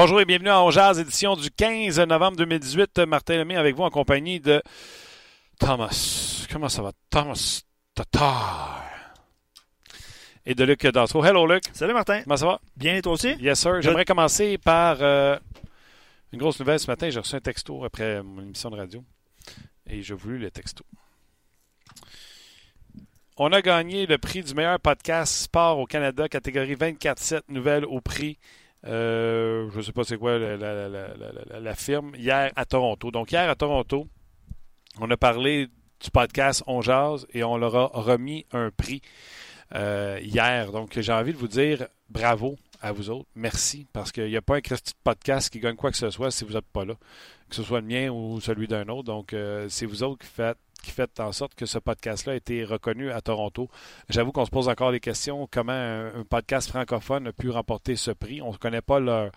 Bonjour et bienvenue à Ongeaz, édition du 15 novembre 2018. Martin Lemay avec vous en compagnie de Thomas. Comment ça va? Thomas Tatar? Et de Luc Dansereau. Hello Luc. Salut Martin. Comment ça va? Bien et toi aussi? Yes sir. J'aimerais commencer par euh, une grosse nouvelle ce matin. J'ai reçu un texto après mon émission de radio et j'ai voulu le texto. On a gagné le prix du meilleur podcast sport au Canada, catégorie 24-7 nouvelles au prix euh, je ne sais pas c'est quoi la, la, la, la, firme, hier à Toronto. Donc, hier à Toronto, on a parlé du podcast On Jazz et on leur a remis un prix euh, hier. Donc, j'ai envie de vous dire bravo à vous autres. Merci, parce qu'il n'y a pas un de podcast qui gagne quoi que ce soit si vous n'êtes pas là, que ce soit le mien ou celui d'un autre. Donc, euh, c'est vous autres qui faites qui en sorte que ce podcast-là a été reconnu à Toronto. J'avoue qu'on se pose encore des questions comment un, podcast francophone a pu remporter ce prix. On ne connaît pas leur,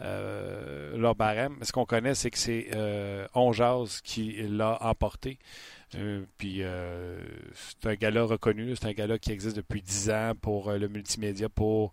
euh, barème. Ce qu'on connaît, c'est que c'est euh, qui l'a emporté. Euh, puis euh, c'est un gala reconnu, c'est un gala qui existe depuis 10 ans pour euh, le multimédia, pour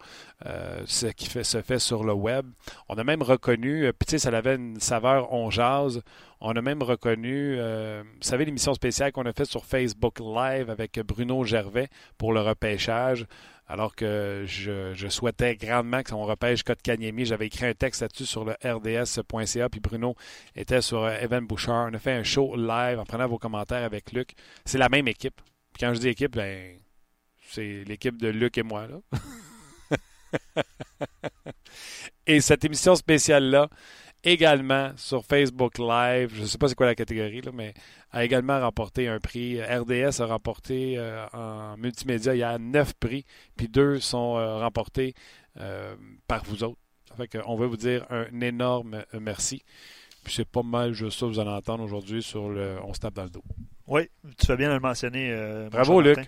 ce qui fait, se fait sur le web. On a même reconnu, tu sais, ça avait une saveur on. On a même reconnu, vous savez, l'émission spéciale qu'on a faite sur Facebook Live avec Bruno Gervais pour le repêchage alors que je, souhaitais grandement que on repêche Kanyemi. J'avais écrit un texte là-dessus sur le rds.ca, puis Bruno était sur euh, Evan Bouchard. On a fait un show live en prenant vos commentaires avec Luc. C'est la même équipe. Puis quand je dis équipe, ben, c'est l'équipe de Luc et moi. Et cette émission spéciale-là, également sur Facebook Live, je ne sais pas c'est quoi la catégorie, là, mais a également remporté un prix. RDS a remporté euh, en multimédia, il y a neuf prix, puis deux sont euh, remportés euh, par vous autres. fait on veut vous dire un énorme merci. Puis c'est pas mal juste ça que vous allez entendre aujourd'hui sur le On se tape dans le dos. Oui, tu fais bien de le mentionner. Bravo, Luc.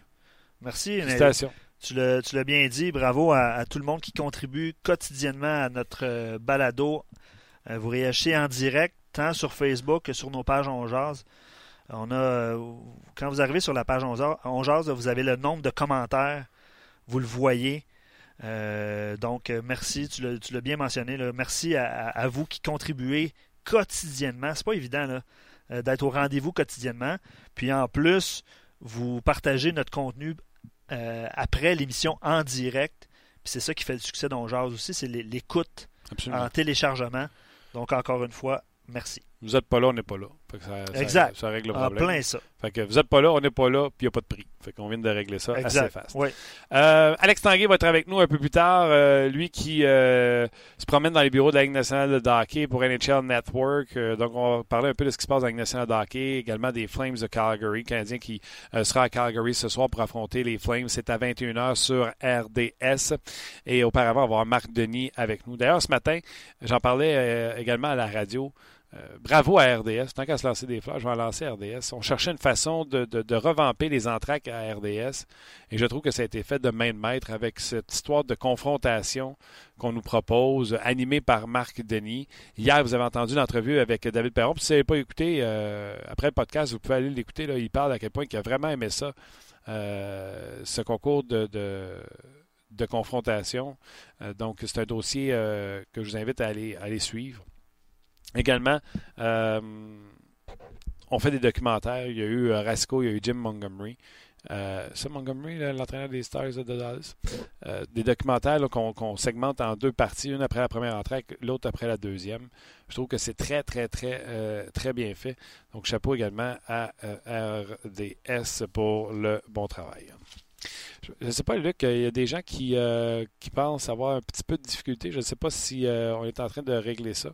Merci. Félicitations. Tu l'as bien dit. Bravo à, tout le monde qui contribue quotidiennement à notre balado. Vous réagissez en direct, tant sur Facebook que sur nos pages On Jazz. On a, quand vous arrivez sur la page 11 vous avez le nombre de commentaires. Vous le voyez. Euh, donc, euh, merci. Tu l'as bien mentionné. Merci à, vous qui contribuez quotidiennement. C'est pas évident euh, d'être au rendez-vous quotidiennement. Puis en plus, vous partagez notre contenu après l'émission en direct. Puis c'est ça qui fait le succès d'Onjaz aussi, c'est l'écoute en téléchargement. Donc encore une fois, merci. Vous n'êtes pas là, on n'est pas là. exact. Ça, règle le problème. En plein ça. Fait que vous n'êtes pas là, on n'est pas là, puis il n'y a pas de prix. Fait qu'on vient de régler ça assez fast. Oui. Euh, Alex Tanguay va être avec nous un peu plus tard. Euh, lui qui euh, se promène dans les bureaux de la Ligue nationale de hockey pour NHL Network. donc, on va parler un peu de ce qui se passe dans la Ligue nationale de hockey. Également des Flames de Calgary, Canadien qui sera à Calgary ce soir pour affronter les Flames. C'est à 21h sur RDS. Et auparavant, on va avoir Marc Denis avec nous. D'ailleurs, ce matin, j'en parlais également à la radio. Euh, bravo à RDS. Tant qu'à se lancer des fleurs, je vais en lancer RDS. On cherchait une façon de, revamper les entraques à RDS et je trouve que ça a été fait de main de maître avec cette histoire de confrontation qu'on nous propose, animée par Marc Denis. Hier, vous avez entendu l'entrevue avec David Perron. si vous n'avez pas écouté, euh, après le podcast, vous pouvez aller l'écouter. Il parle à quel point il a vraiment aimé ça, euh, ce concours de, confrontation. donc, c'est un dossier que je vous invite à aller suivre. Également, euh, on fait des documentaires. Il y a eu euh, Rasco, il y a eu Jim Montgomery. Euh, c'est Montgomery, l'entraîneur des Stars de Dallas. des documentaires qu'on segmente en deux parties, une après la première entrée, l'autre après la deuxième. Je trouve que c'est très, très, très, très bien fait. Donc, chapeau également à RDS pour le bon travail. Je ne sais pas, Luc, il y a des gens qui, qui pensent avoir un petit peu de difficulté. Je ne sais pas si on est en train de régler ça.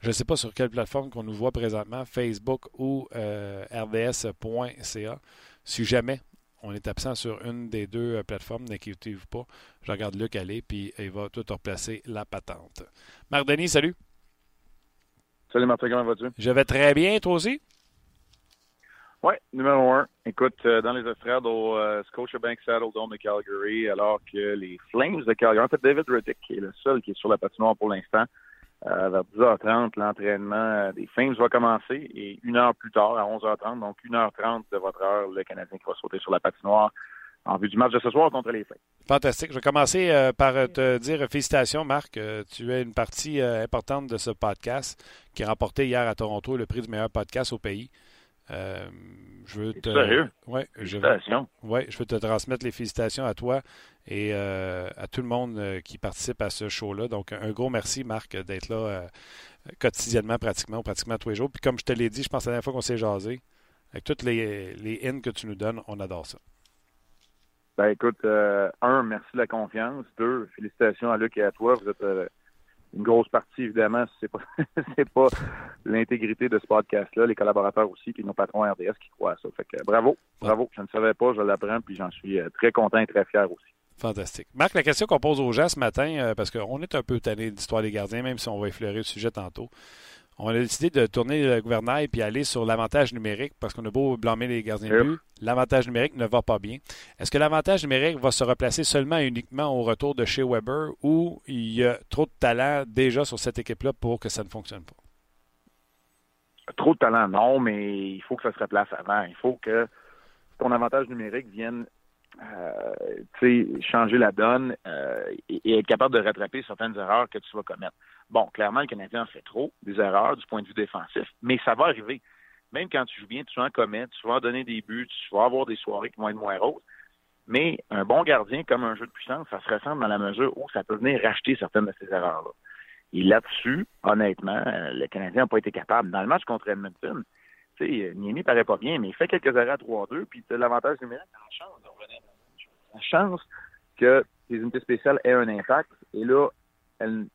Je ne sais pas sur quelle plateforme qu'on nous voit présentement, Facebook ou euh, rds.ca. Si jamais on est absent sur une des deux euh, plateformes, n'inquiétez-vous pas. Je regarde Luc aller, puis il va tout replacer la patente. Marc Denis, salut. Salut Martin, comment vas-tu? Je vais très bien, toi aussi? Oui, numéro un. Écoute, euh, dans les estrades au Scotiabank Saddle Dome de Calgary, alors que les Flames de Calgary, en fait, David Riddick, qui est le seul qui est sur la patinoire pour l'instant, euh, vers 10h30, l'entraînement euh, des Flames va commencer et une heure plus tard, à 11h30, donc 1h30 de votre heure, le Canadien qui va sauter sur la patinoire en vue du match de ce soir contre les Flames. Fantastique. Je vais commencer euh, par te dire félicitations, Marc. tu es une partie importante de ce podcast qui a remporté hier à Toronto le prix du meilleur podcast au pays. Je veux te, sérieux? Ouais, je veux, ouais, je veux te transmettre les félicitations à toi et à tout le monde qui participe à ce show-là. Donc, un gros merci, Marc, d'être là quotidiennement, pratiquement, pratiquement tous les jours. Puis comme je te l'ai dit, je pense la dernière fois qu'on s'est jasé, avec toutes les, les in que tu nous donnes, on adore ça. Ben écoute, euh, un, merci de la confiance. Deux, félicitations à Luc et à toi. Vous êtes euh, une grosse partie, évidemment, c'est pas c'est pas l'intégrité de ce podcast-là, les collaborateurs aussi, puis nos patrons RDS qui croient à ça. Fait que bravo, bravo. Je ne savais pas, je l'apprends, puis j'en suis euh, très content et très fier aussi. Fantastique. Marc, la question qu'on pose aux gens ce matin, euh, parce qu'on est un peu tanné d'histoire des gardiens, même si on va effleurer le sujet tantôt. On a décidé de tourner le gouvernail puis aller sur l'avantage numérique parce qu'on a beau blâmer les gardiens de but. L'avantage numérique ne va pas bien. Est-ce que l'avantage numérique va se replacer seulement et uniquement au retour de chez Weber ou il y a trop de talent déjà sur cette équipe-là pour que ça ne fonctionne pas? Trop de talent, non, mais il faut que ça se replace avant. Il faut que ton avantage numérique vienne changer la donne euh, et, être capable de rattraper certaines erreurs que tu vas commettre. Bon, clairement, le Canadien en fait trop, des erreurs du point de vue défensif, mais ça va arriver. Même quand tu joues bien, tu en commettre, tu vas en donner des buts, tu vas avoir des soirées qui vont être moins roses. Mais un bon gardien, comme un jeu de puissance, ça se ressemble dans la mesure où ça peut venir racheter certaines de ces erreurs-là. Et là-dessus, honnêtement, euh, le Canadien n'a pas été capable. Dans le match contre Edmonton, Niemi paraît pas bien, mais il fait quelques arrêts à 3-2, puis l'avantage numérique, la chance de revenir la chance que les unités spéciales aient un impact, et là, elles,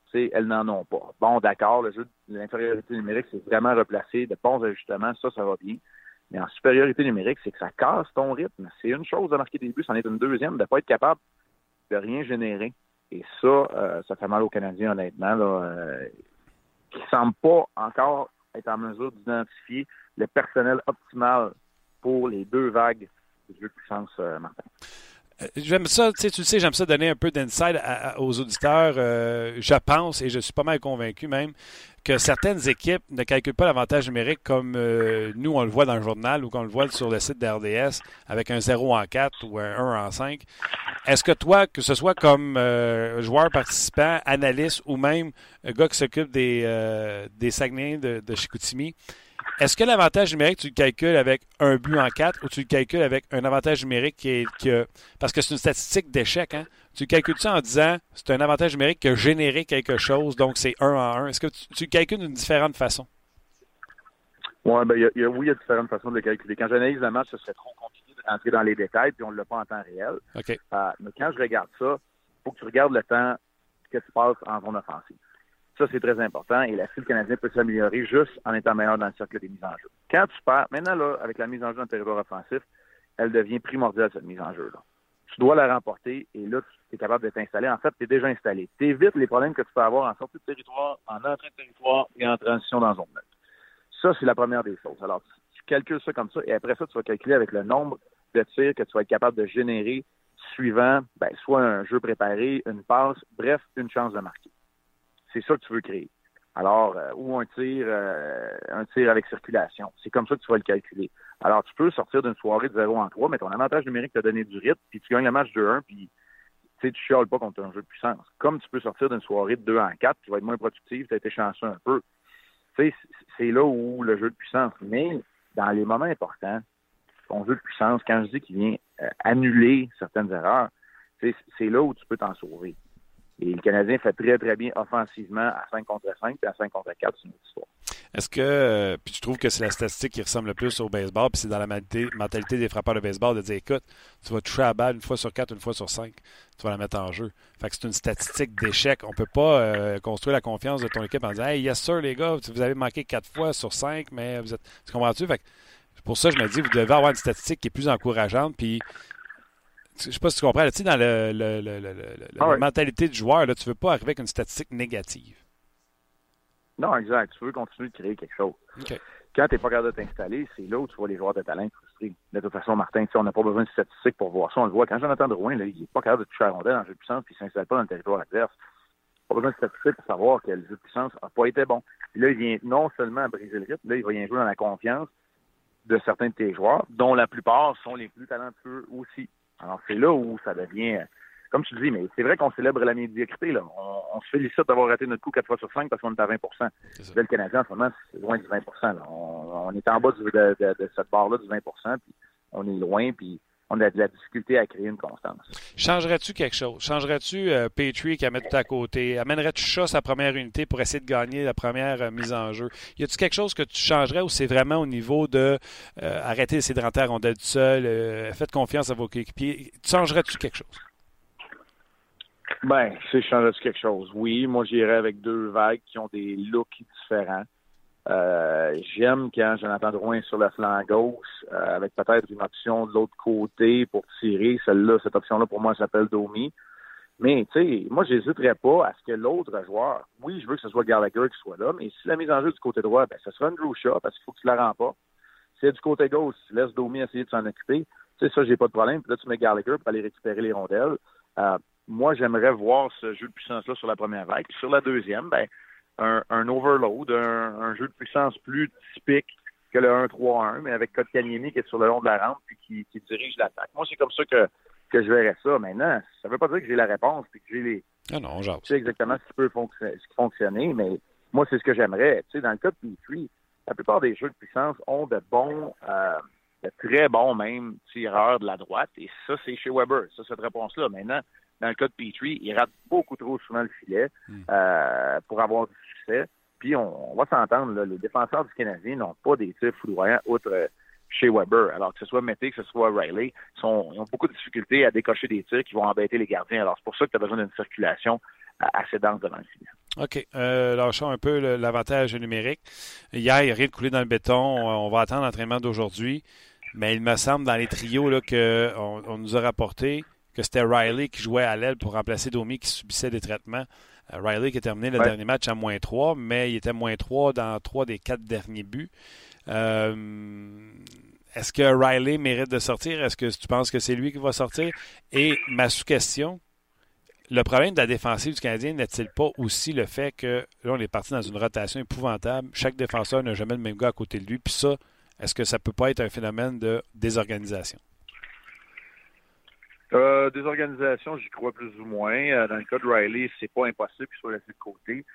n'en ont pas. Bon, d'accord, l'infériorité numérique, c'est vraiment replacé, de bons ajustements, ça, ça va bien. Mais en supériorité numérique, c'est que ça casse ton rythme. C'est une chose de marquer des buts, c'en est une deuxième, de ne pas être capable de rien générer. Et ça, euh, ça fait mal aux Canadiens, honnêtement, euh, qui ne semblent pas encore être en mesure d'identifier le personnel optimal pour les deux vagues de jeu de puissance, euh, Martin. Euh, j'aime ça, tu sais, sais, j'aime ça donner un peu d'insight aux auditeurs. Euh, je pense, et je suis pas mal convaincu même, que certaines équipes ne calculent pas l'avantage numérique comme euh, nous, on le voit dans le journal ou qu'on le voit sur le site d'RDS avec un 0 en 4 ou un 1 en 5. Est-ce que toi, que ce soit comme joueur participant, analyste ou même gars qui s'occupe des, des Saguenay de, de Chicoutimi, est-ce que l'avantage numérique, tu le calcules avec un but en quatre ou tu le calcules avec un avantage numérique qui est. Qui parce que c'est une statistique d'échec, hein? Tu le calcules ça en disant c'est un avantage numérique qui a généré quelque chose, donc c'est un en un? Est-ce que tu, le calcules d'une différente façon? Ouais, ben, y a, oui, il y a différentes façons de le calculer. Quand j'analyse le match, ce serait trop compliqué de rentrer dans les détails, puis on ne l'a pas en temps réel. OK. Euh, mais quand je regarde ça, il faut que tu regardes le temps que tu passes en zone offensive. Ça, c'est très important et la cible canadienne peut s'améliorer juste en étant meilleur dans le cercle des mises en jeu. Quand tu pars, maintenant, là, avec la mise en jeu dans le territoire offensif, elle devient primordiale, cette mise en jeu-là. Tu dois la remporter et là, tu es capable de t'installer. En fait, tu es déjà installé. Tu évites les problèmes que tu peux avoir en sortie de territoire, en entrée de territoire et en transition dans zone neutre. Ça, c'est la première des choses. Alors, tu calcules ça comme ça et après ça, tu vas calculer avec le nombre de tirs que tu vas être capable de générer suivant ben, soit un jeu préparé, une passe, bref, une chance de marquer. C'est ça que tu veux créer. Alors, euh, ou un tir, euh, un tir avec circulation. C'est comme ça que tu vas le calculer. Alors, tu peux sortir d'une soirée de 0 en 3, mais ton avantage numérique t'a donné du rythme, puis tu gagnes le match de 1, puis tu tu chiales pas contre un jeu de puissance. Comme tu peux sortir d'une soirée de 2 en 4, tu vas être moins productif, tu as été chanceux un peu. C'est là où le jeu de puissance. Mais dans les moments importants, ton jeu de puissance, quand je dis qu'il vient euh, annuler certaines erreurs, c'est là où tu peux t'en sauver. Et le Canadien fait très, très bien offensivement à 5 contre 5, puis à 5 contre 4, c'est une autre histoire. Est-ce que euh, puis tu trouves que c'est la statistique qui ressemble le plus au baseball, puis c'est dans la mentalité, des frappeurs de baseball de dire écoute, tu vas toucher la balle une fois sur quatre, une fois sur cinq, tu vas la mettre en jeu. Fait que c'est une statistique d'échec. On peut pas euh, construire la confiance de ton équipe en disant Hey, yes sir, les gars, vous avez manqué quatre fois sur cinq, mais vous êtes. Tu comprends-tu? Fait que pour ça, je me dis, vous devez avoir une statistique qui est plus encourageante, puis je sais pas si tu comprends, tu sais, dans le, la ah mentalité du joueur, là, tu veux pas arriver avec une statistique négative. Non, exact. Tu veux continuer de créer quelque chose. Quand tu n'es pas capable de t'installer, c'est là où tu vois les joueurs de talent frustrés. De toute façon, Martin, on n'a pas besoin de statistiques pour voir ça. On le voit. Quand Jonathan Drouin, là, il n'est pas capable de toucher à la rondelle en jeu de puissance puis il ne s'installe pas dans le territoire adverse. Pas besoin de statistiques pour savoir que le jeu de puissance n'a pas été bon. Puis là, il vient non seulement briser le rythme, là, il va y jouer dans la confiance de certains de tes joueurs, dont la plupart sont les plus talentueux aussi. Alors, c'est là où ça devient, comme tu dis, mais c'est vrai qu'on célèbre la médiocrité. Là. On, se félicite d'avoir raté notre coup 4 fois sur 5 parce qu'on est à 20% Le Canadien, en ce moment, c'est loin du 20% On, est en bas de, cette barre-là du 20% puis on est loin, puis on a de la difficulté à créer une constance. Changerais-tu quelque chose? Changerais-tu euh, Petrie qui a mettre tout à côté? Amènerais-tu Chat sa première unité pour essayer de gagner la première euh, mise en jeu? Y a-tu quelque chose que tu changerais ou c'est vraiment au niveau de euh, arrêter d'essayer de rentrer à rondelle du seul, faites confiance à vos coéquipiers? Changerais-tu quelque chose? Ben, c'est changerais-tu quelque chose? Oui, moi j'irais avec deux vagues qui ont des looks différents. Euh, j'aime quand Jonathan Drouin sur le flanc gauche, euh, avec peut-être une option de l'autre côté pour tirer. Celle-là, cette option-là, pour moi, s'appelle Domi. Mais, tu sais, moi, j'hésiterais pas à ce que l'autre joueur, oui, je veux que ce soit Gallagher qui soit là, mais si la mise en jeu du côté droit, ben, ce sera Andrew Shaw, parce qu'il faut que tu la rends pas. Si c'est du côté gauche, tu laisses Domi essayer de s'en occuper. Tu sais, ça, j'ai pas de problème. Puis là, tu mets Gallagher pour aller récupérer les rondelles. Euh, moi, j'aimerais voir ce jeu de puissance-là sur la première vague. Sur la deuxième, ben, un, overload, un, jeu de puissance plus typique que le 1-3-1, mais avec Kotkaniemi qui est sur le long de la rampe et qui, dirige l'attaque. Moi, c'est comme ça que, que je verrais ça. Maintenant, ça ne veut pas dire que j'ai la réponse et que j'ai les. Ah non, Je sais exactement ce qui peut fonctionner, mais moi, c'est ce que j'aimerais. Tu sais, dans le cas de Petrie, la plupart des jeux de puissance ont de bons, euh, de très bons même tireurs de la droite, et ça, c'est chez Weber, ça, cette réponse-là. Maintenant, dans le cas de Petrie, il rate beaucoup trop souvent le filet hmm. euh, pour avoir du succès. Puis on, va s'entendre, les défenseurs du Canadien n'ont pas des tirs foudroyants outre euh, chez Weber. Alors que ce soit Mété, que ce soit Riley, ils, ont beaucoup de difficultés à décocher des tirs qui vont embêter les gardiens. Alors c'est pour ça que tu as besoin d'une circulation euh, assez dense devant le filet. OK. Euh, lâchons un peu l'avantage numérique. Hier, il n'y a rien de coulé dans le béton. On, va attendre l'entraînement d'aujourd'hui. Mais il me semble, dans les trios qu'on on nous a rapporté, que c'était Riley qui jouait à l'aile pour remplacer Domi qui subissait des traitements. Euh, Riley qui a terminé le dernier match à moins 3, mais il était moins 3 dans trois des quatre derniers buts. Euh, est-ce que Riley mérite de sortir? Est-ce que tu penses que c'est lui qui va sortir? Et ma sous-question, le problème de la défensive du Canadien n'est-il pas aussi le fait que là, on est parti dans une rotation épouvantable? Chaque défenseur n'a jamais le même gars à côté de lui. Puis ça, est-ce que ça peut pas être un phénomène de désorganisation? Euh, des organisations, j'y crois plus ou moins. Euh, dans le cas de Riley, c'est pas impossible qu'il soit laissé de côté.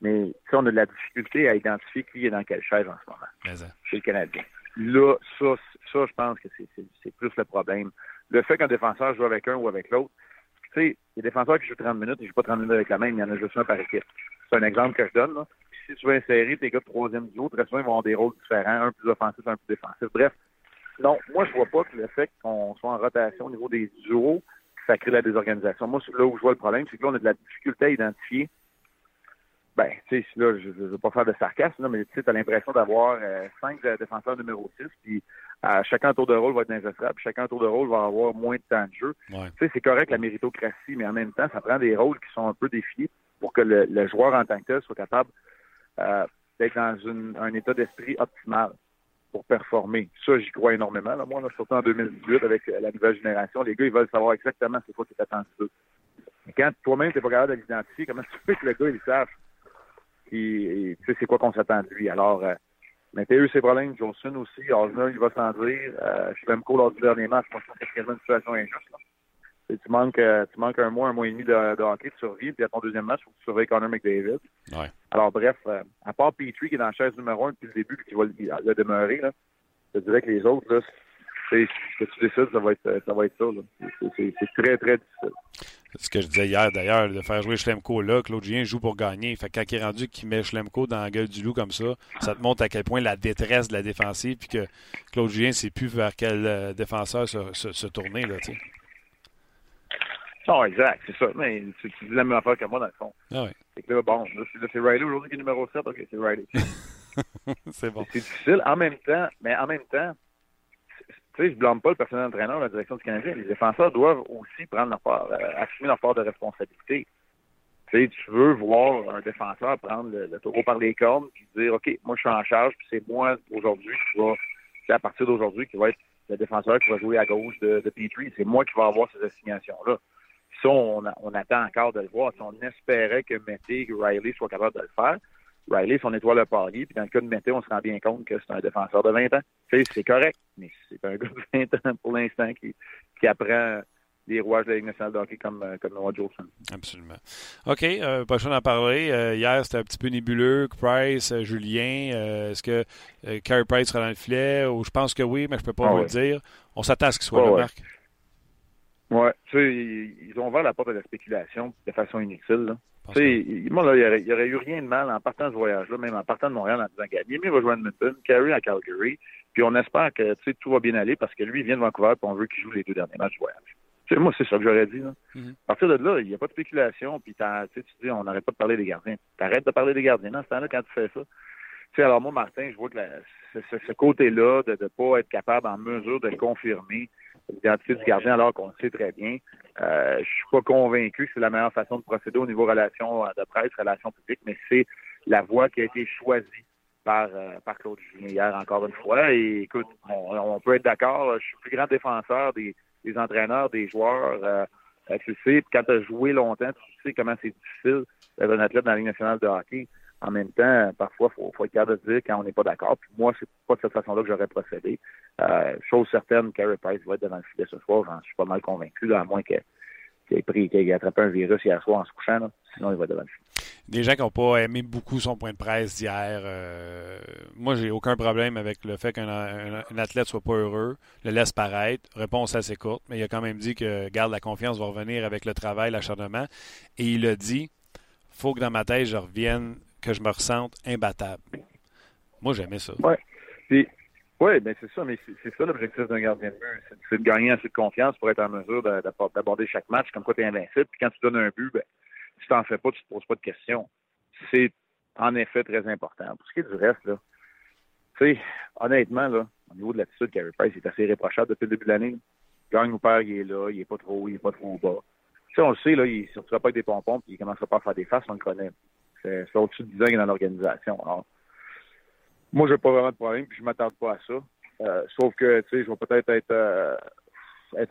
Mais on a de la difficulté à identifier qui est dans quelle chaise en ce moment. C'est le Canadien. Là, ça, ça je pense que c'est plus le problème. Le fait qu'un défenseur joue avec un ou avec l'autre, tu sais, il y a des défenseurs qui jouent 30 minutes et ne jouent pas 30 minutes avec la même, il y en a juste un par équipe. C'est un exemple que je donne. Là. si tu veux insérer tes gars de troisième duo, très souvent, ils vont avoir des rôles différents, un plus offensif, un plus défensif. Bref, non, moi, je vois pas que le fait qu'on soit en rotation au niveau des duos, ça crée la désorganisation. Moi, là où je vois le problème, c'est que là, on a de la difficulté à identifier. Ben, tu sais, là, je ne veux pas faire de sarcasme, mais tu sais, as l'impression d'avoir euh, cinq défenseurs numéro 6, puis euh, chacun tour de rôle va être ingesable, puis chacun tour de rôle va avoir moins de temps de jeu. Tu sais, c'est correct la méritocratie, mais en même temps, ça prend des rôles qui sont un peu définis pour que le, joueur en tant que tel soit capable euh, d'être dans un état d'esprit optimal pour performer. Ça, j'y crois énormément. Moi, là, surtout en 2018, avec euh, la nouvelle génération, les gars, ils veulent savoir exactement c'est quoi qui est attendu d'eux. Quand toi-même, tu n'es pas capable de l'identifier, comment tu fais que le gars, il sache tu sais c'est quoi qu'on s'attend de lui. Alors, euh, mais t'as eu ses problèmes, Johnson aussi, Osner, il va s'en dire. Euh, je suis lors du dernier match, je pense que c'est une situation injuste. Là tu manques, euh, tu manques un mois, un mois et demi de, de hockey, tu survis, puis à ton deuxième match, il faut que tu surveilles Connor McDavid. Ouais. Alors, bref, euh, à part Petrie qui est dans la chaise numéro un depuis le début, qui va le, demeurer, là, je dirais que les autres, là, ce que tu décides, ça va être ça. Va être ça c'est très, très difficile. C'est ce que je disais hier, d'ailleurs, de faire jouer Schlemko là. Claude Julien joue pour gagner. Fait quand il est rendu qu'il met Schlemko dans la gueule du loup comme ça, ça te montre à quel point la détresse de la défensive, puis que Claude Julien ne sait plus vers quel euh, défenseur se, se, se tourner. Là. Non, exact, c'est ça. Mais tu, dis la même affaire que moi, dans le fond. Ah oui. C'est que là, bon, là, c'est Riley aujourd'hui qui est numéro 7. OK, c'est Riley. c'est bon. C'est difficile. En même temps, mais en même temps, tu sais, je blâme pas le personnel entraîneur de la direction du Canadien. Les défenseurs doivent aussi prendre leur part, euh, assumer leur part de responsabilité. Tu sais, tu veux voir un défenseur prendre le, taureau par les cornes puis dire, OK, moi, je suis en charge, puis c'est moi, aujourd'hui, qui va, c'est à partir d'aujourd'hui, qui va être le défenseur qui va jouer à gauche de, de Petrie. C'est moi qui vais avoir ces assignations-là ça, on, attend encore de le voir. Si on espérait que Mété et Riley soient capables de le faire, Riley, son étoile de pari, puis dans le cas de Mété, on se rend bien compte que c'est un défenseur de 20 ans. c'est correct, mais c'est un gars de 20 ans pour l'instant qui, qui apprend les rouages de la Ligue nationale de hockey comme, euh, comme Noah Jolson. Absolument. OK, euh, pas d'en parler. Euh, hier, c'était un petit peu nébuleux. Price, euh, Julien, est-ce que Carey Price sera dans le filet? Ou je pense que oui, mais je ne peux pas ah vous le dire. On s'attend à ce qu'il soit là, Marc. Oui, tu sais, ils ont ouvert la porte à la spéculation de façon inutile. Tu sais, moi, là, il n'y aurait, eu rien de mal en partant de ce voyage-là, même en partant de Montréal en disant Gagné, il va jouer à Edmonton, Carey à Calgary, puis on espère que tout va bien aller parce que lui, il vient de Vancouver et on veut qu'il joue les deux derniers matchs de voyage moi, c'est ça que j'aurais dit. Mm-hmm. À partir de là, il n'y a pas de spéculation, puis tu dis, on n'arrête pas de parler des gardiens. T'arrêtes de parler des gardiens dans ce temps-là quand tu fais ça. sais, alors moi, Martin, je vois que ce, côté-là de ne pas être capable en mesure de confirmer l'identité du gardien alors qu'on le sait très bien, euh, je suis pas convaincu que c'est la meilleure façon de procéder au niveau relations de presse, relations publiques, mais c'est la voie qui a été choisie par, euh, par Claude Julien hier encore une fois. Et écoute, on peut être d'accord, je suis le plus grand défenseur des des entraîneurs, des joueurs. Euh, euh, tu sais, quand tu as joué longtemps, tu sais comment c'est difficile d'être un athlète dans la Ligue nationale de hockey. En même temps, parfois, il faut, être capable de dire quand on n'est pas d'accord. Puis moi, c'est pas de cette façon-là que j'aurais procédé. Euh, chose certaine, Carey Price va être devant le filet ce soir. J'en suis pas mal convaincu, à moins qu'il ait pris, qu'il attrapé un virus hier soir en se couchant. Sinon, il va devant le filet des gens qui n'ont pas aimé beaucoup son point de presse d'hier. Euh, moi, j'ai aucun problème avec le fait qu'un un, athlète soit pas heureux, le laisse paraître. Réponse assez courte, mais il a quand même dit que garde la confiance va revenir avec le travail, l'acharnement. Et il a dit faut que dans ma tête, je revienne, que je me ressente imbattable. Moi, j'aimais ça. Oui. Oui, ben c'est ça, mais c'est ça l'objectif d'un gardien de but. C'est de gagner assez de confiance pour être en mesure d'aborder chaque match comme quoi tu es invincible. Puis quand tu donnes un but, ben, tu t'en fais pas, tu te poses pas de questions. C'est en effet très important. Pour ce qui est du reste, là, honnêtement, là, au niveau de l'attitude, Carey Price est assez réprochable depuis le début de l'année. Gagne ou perd, il est là, il est pas trop il est pas trop bas. Tu sais, on le sait, là, il ne sortira pas avec des pompons puis il commencera pas à faire des faces, on le connaît. C'est au-dessus de 10 ans dans l'organisation. Moi, j'ai pas vraiment de problème, puis je m'attarde pas à ça. Euh, sauf que, tu sais, je vais peut-être être, euh,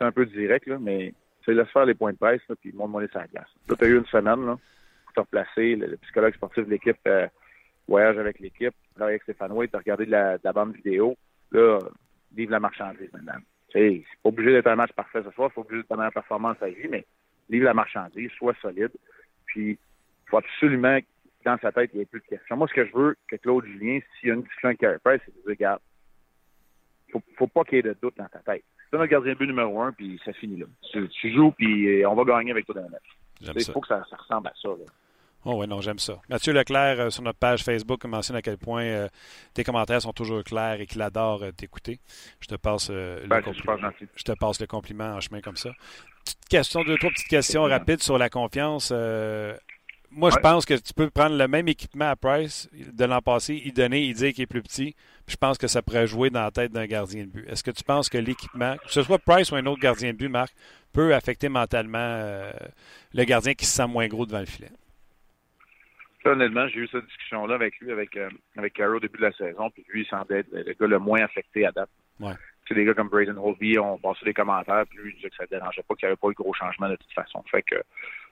un peu direct, là, mais c'est laisse faire les points de presse, puis montre-moi les la glace. Tu as eu une semaine là, pour te replacer. Le, psychologue sportif de l'équipe euh, voyage avec l'équipe, avec Stéphane White, tu as regardé de la, la, bande vidéo. Là, vive la marchandise maintenant. C'est pas obligé d'être un match parfait ce soir, c'est pas obligé d'être une performance à vie, mais vive la marchandise, sois solide. Puis, il faut absolument dans sa tête, il n'y ait plus de questions. Moi, ce que je veux que Claude Julien, s'il y a une discussion avec Carey Price, c'est de dire, regarde, faut, faut pas qu'il y ait de doute dans ta tête c'est notre gardien de but numéro un, puis ça finit là. Tu, joues, puis euh, on va gagner avec toi dans le match. Il faut que ça, ressemble à ça. Là. Oh oui, non, j'aime ça. Mathieu Leclerc, euh, sur notre page Facebook, mentionne à quel point euh, tes commentaires sont toujours clairs et qu'il adore t'écouter. Je te passe le ben, compliment. Je te passe le compliment en chemin comme ça. Petite question, deux, trois petites questions rapides sur la confiance moi, je pense que tu peux prendre le même équipement à Price de l'an passé, y donner, y dire qu'il est plus petit. je pense que ça pourrait jouer dans la tête d'un gardien de but. Est-ce que tu penses que l'équipement, que ce soit Price ou un autre gardien de but, Marc, peut affecter mentalement euh, le gardien qui se sent moins gros devant le filet? honnêtement, j'ai eu cette discussion-là avec lui, avec, euh, avec Caro au début de la saison, puis lui, il semblait être le gars le moins affecté à date. Ouais. C'est des gars comme Braden Holby ont passé des commentaires, puis lui, il disait que ça ne dérangeait pas, qu'il n'y avait pas eu de gros changements de toute façon. Fait que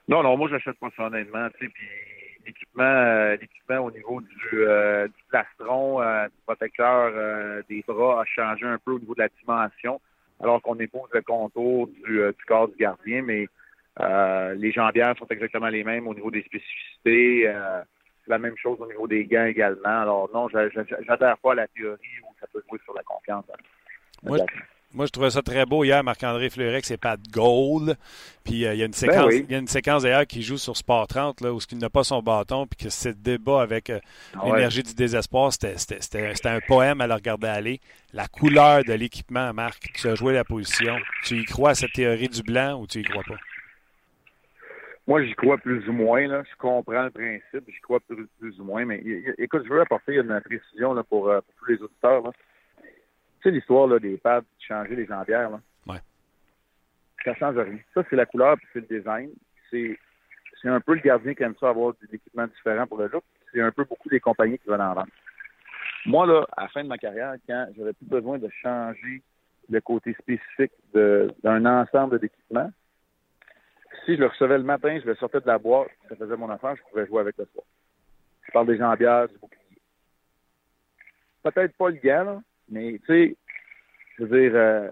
non, non, moi, je l'achète pas ça, honnêtement. Tu sais, puis l'équipement, euh, l'équipement au niveau du, euh, du plastron, euh, du protecteur des bras a changé un peu au niveau de la dimension, alors qu'on épouse le contour du, du corps du gardien, mais les jambières sont exactement les mêmes au niveau des spécificités. c'est la même chose au niveau des gants également. Alors non, j'adhère pas à la théorie où ça peut jouer sur la confiance. Hein. Moi, je trouvais ça très beau hier, Marc-André Fleuret, que c'est pas de gold. Puis euh, il y a une ben séquence, il y a une séquence d'ailleurs qui joue sur Sport 30, là, où il n'a pas son bâton, puis que c'est débat avec euh, ah l'énergie du désespoir, c'était un poème à le regarder aller. La couleur de l'équipement, Marc, tu as joué la position. Tu y crois à cette théorie du blanc ou tu y crois pas? Moi, j'y crois plus ou moins. Là. Je comprends le principe, j'y crois plus, ou moins. Mais écoute, je veux apporter une précision là, pour, euh, pour tous les auditeurs. Là. Tu sais, l'histoire des pads, de changer les jambières, là. Ouais. Ça change rien. Ça, c'est la couleur, puis c'est le design. C'est, c'est un peu le gardien qui aime ça avoir des équipements différents pour le look. C'est un peu beaucoup des compagnies qui veulent en vendre. Moi, là, à la fin de ma carrière, quand j'avais plus besoin de changer le côté spécifique d'un ensemble d'équipements, si je le recevais le matin, je le sortais de la boîte, ça faisait mon affaire, je pouvais jouer avec le soir. je parle des jambières, du bouclier. Peut-être pas le gars, là, mais tu sais, je veux dire, euh,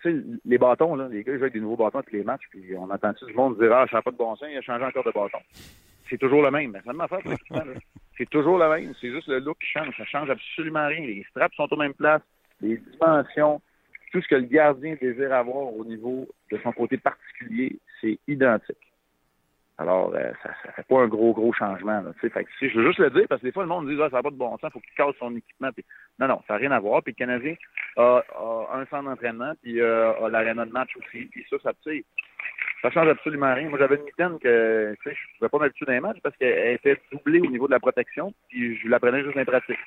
tu sais, les bâtons, là, les gars, ils jouent des nouveaux bâtons tous les matchs, puis on entend-tu du monde dire, ah, je pas de bon sens, il a changé encore de bâton. C'est toujours le même. Mais ça m'a fait, C'est toujours le même. C'est juste le look qui change. Ça change absolument rien. Les straps sont aux mêmes places. Les dimensions, tout ce que le gardien désire avoir au niveau de son côté particulier, c'est identique. Alors, euh, ça ne fait pas un gros, gros changement. Là, fait que, je veux juste le dire, parce que des fois, le monde dit ah, ça n'a pas de bon sens, il faut qu'il casse son équipement. non, non, ça n'a rien à voir. Puis le Canadien a, un centre d'entraînement, puis euh, a l'aréna de match aussi. Puis ça, ça, tu sais, ça change absolument rien. Moi, j'avais une mitaine que je ne pouvais pas m'habituer d'un match parce qu'elle était doublée au niveau de la protection, puis je la prenais juste dans pratique.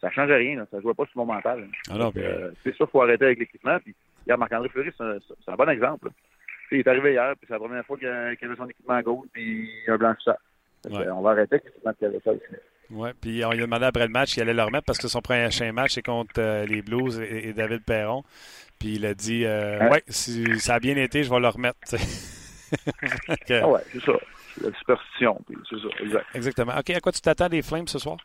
Ça ne changeait rien, là. ça ne jouait pas sur mon mental. Alors, ah euh, c'est ça, il faut arrêter avec l'équipement. Puis, hier, Marc-André Fleury, c'est un, bon exemple. Il est arrivé hier, puis c'est la première fois qu'il avait son équipement à gauche, puis un blanchisseur. Ouais. On va arrêter l'équipement qu'il avait ça aussi. Oui, puis on lui a demandé après le match qu'il allait le remettre parce que son premier match, c'est contre euh, les Blues et, David Perron. Puis il a dit euh, hein? Ouais, si ça a bien été, je vais le remettre. ah ouais, c'est ça. C'est la superstition. C'est ça, exact. Exactement. OK, à quoi tu t'attends des Flames ce soir?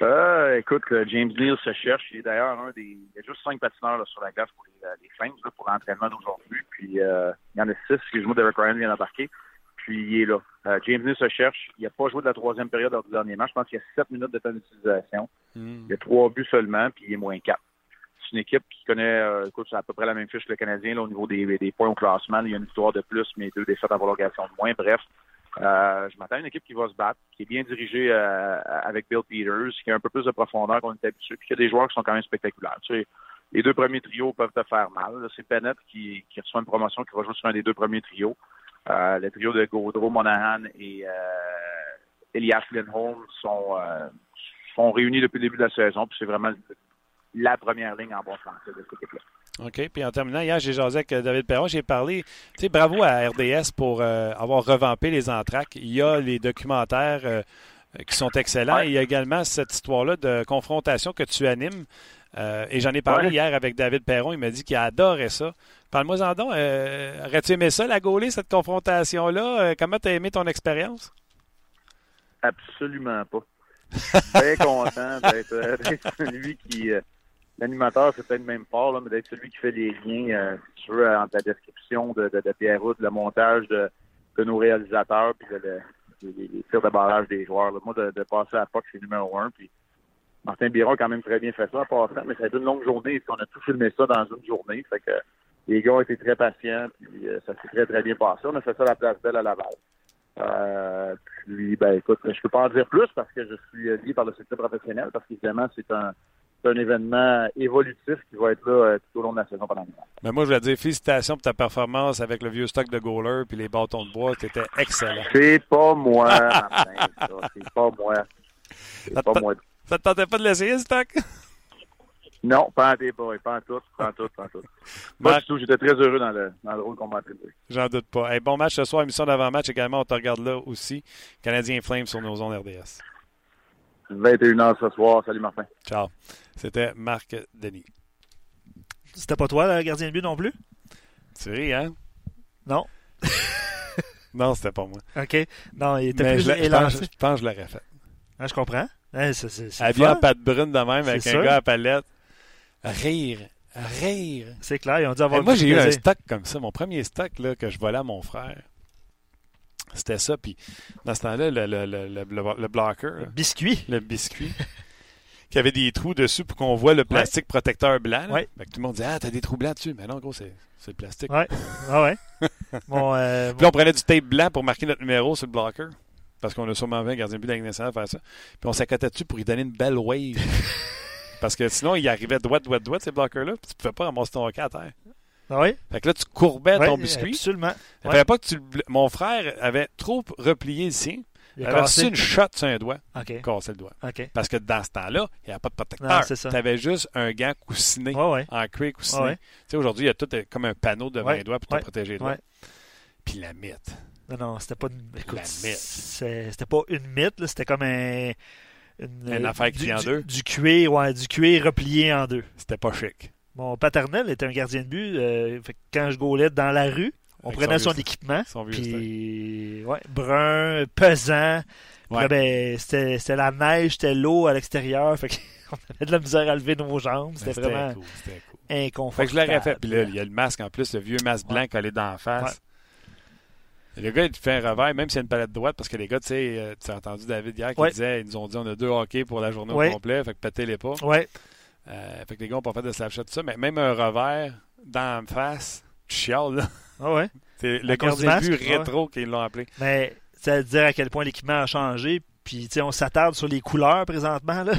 Euh, écoute, euh, James Neal se cherche. Il est d'ailleurs un des. Il y a juste cinq patineurs sur la glace pour les, Flames pour l'entraînement d'aujourd'hui. Puis il y en a six, excuse-moi, Derek Ryan vient d'embarquer puis il est là. Euh, James Neal se cherche. Il n'a pas joué de la troisième période lors du dernier match. Je pense qu'il y a sept minutes de temps d'utilisation. Hmm. Il y a trois buts seulement, puis il est moins quatre. C'est une équipe qui connaît, euh, écoute, c'est à peu près la même fiche que le Canadien là, au niveau des, des, points au classement. Il y a une victoire de plus, mais deux défaites en prolongation de moins. Bref, euh, je m'attends à une équipe qui va se battre, qui est bien dirigée euh, avec Bill Peters, qui a un peu plus de profondeur qu'on est habitué, puis qui a des joueurs qui sont quand même spectaculaires. Tu sais, les deux premiers trios peuvent te faire mal. C'est Bennett qui, qui reçoit une promotion qui va jouer sur un des deux premiers trios. Euh, le trio de Gaudreau, Monahan et euh, Elias Lindholm sont, euh, sont réunis depuis le début de la saison. Puis c'est vraiment la première ligne en bon français de cette équipe-là. OK. Puis en terminant, hier, j'ai jasé avec David Perron. J'ai parlé, tu sais, bravo à RDS pour avoir revampé les entraques. Il y a les documentaires qui sont excellents. il y a également cette histoire-là de confrontation que tu animes. et j'en ai parlé hier avec David Perron. Il m'a dit qu'il adorait ça. Parle-moi en donc. Euh, aurais-tu aimé ça, la gauler, cette confrontation-là? Euh, comment tu as aimé ton expérience? Absolument pas. Très content d'être euh, celui qui. L'animateur, c'est peut-être même pas, là, mais d'être celui qui fait les liens, si tu veux, entre la description de, de, de Pierre le montage de, de, nos réalisateurs, puis les, tirs de barrage des joueurs. Moi, de, passer à POC, c'est numéro un. Puis Martin Biron a quand même très bien fait ça en passant, mais ça a été une longue journée. On a tout filmé ça dans une journée. Fait que les gars ont été très patients, puis euh, ça s'est très, très bien passé. On a fait ça à la place Belle à Laval. Euh, puis, ben, écoute, je peux pas en dire plus parce que je suis lié par le secteur professionnel, parce qu'évidemment, c'est un, un événement évolutif qui va être là euh, tout au long de la saison pendant. Mais moi, je voulais dire félicitations pour ta performance avec le vieux stock de goaler puis les bâtons de bois. C'était excellent. C'est pas moi, Martin, C'est pas moi. C'est pas moi. Ça te tentait pas de l'essayer, ce stock? Non, pas en tes pas en tout, pas en tout, pas en tout. Moi, tout, j'étais très heureux dans le, dans le rôle qu'on m'a attribué. J'en doute pas. bon match ce soir, émission d'avant-match également, on te regarde là aussi. Canadien Flames sur nos ondes RDS. 21h ce soir. Salut Martin. Ciao. C'était Marc Denis. C'était pas toi, le gardien de but non plus? Tu ris, hein? Non. non, c'était pas moi. OK. Non, il était Mais plus je, je, pense, je pense que je l'aurais fait. Ah, je comprends. Hein, c'est, c'est, en pâte brune de même avec un gars à palette rire, rire. C'est clair, ils ont dit avoir Moi, j'ai eu un stock comme ça. Mon premier stock là, que je volais à mon frère, c'était ça. Puis dans ce temps-là, le, le, le, le, blocker. Le biscuit. Le biscuit. qui avait des trous dessus pour qu'on voit le plastique protecteur blanc. Ouais. tout le monde dit Ah, t'as des trous blancs dessus. Mais non, gros, c'est, le plastique. Ouais. Ah ouais. bon, euh, Puis on prenait du tape blanc pour marquer notre numéro sur le blocker. Parce qu'on a sûrement vu un gardien de but à faire ça. Puis on s'accotait dessus pour lui donner une belle wave. Parce que sinon, il arrivait droit, droit, droit, ces bloqueurs-là, puis tu pouvais pas ramasser ton hockey à terre. Ah oui? Fait que là, tu courbais ton biscuit. Absolument. Il fallait pas que tu Mon frère avait trop replié le sien. Il, avait reçu une shot sur un doigt. OK. Cassé le doigt. OK. Parce que dans ce temps-là, il n'y avait pas de protecteur. Tu avais juste un gant coussiné en cuir coussiné. Tu sais, aujourd'hui, il y a tout comme un panneau devant les doigts pour te protéger les doigts. Puis la mythe. Non, non, c'était pas une. Écoute, C'était pas une mythe, c'était comme un une, affaire qui du, en deux. Du, cuir, ouais, du cuir replié en deux. C'était pas chic. Mon paternel était un gardien de but. Euh, quand je gaulais dans la rue, on prenait son, équipement. Son puis, ouais, brun, pesant. ben, c'était la neige, c'était l'eau à l'extérieur. Fait qu'on avait de la misère à lever nos jambes. C'était vraiment cool, inconfortable. Fait que je l'aurais fait. Puis là, il y a le masque en plus, le vieux masque blanc collé dans la face. Le gars, il fait un revers, même s'il y a une palette droite, parce que les gars, tu sais, euh, tu as entendu David hier qui disait, ils nous ont dit on a deux hockey pour la journée au complet, fait que pétez-les pas. Ouais. Euh, fait que les gars n'ont pas fait de slap shot, tout ça, mais même un revers dans la face, tu chiales, là. Ah ouais? C'est le concept plus rétro qu'ils l'ont appelé. Mais ça veut dire à quel point l'équipement a changé. Puis, on s'attarde sur les couleurs présentement, là.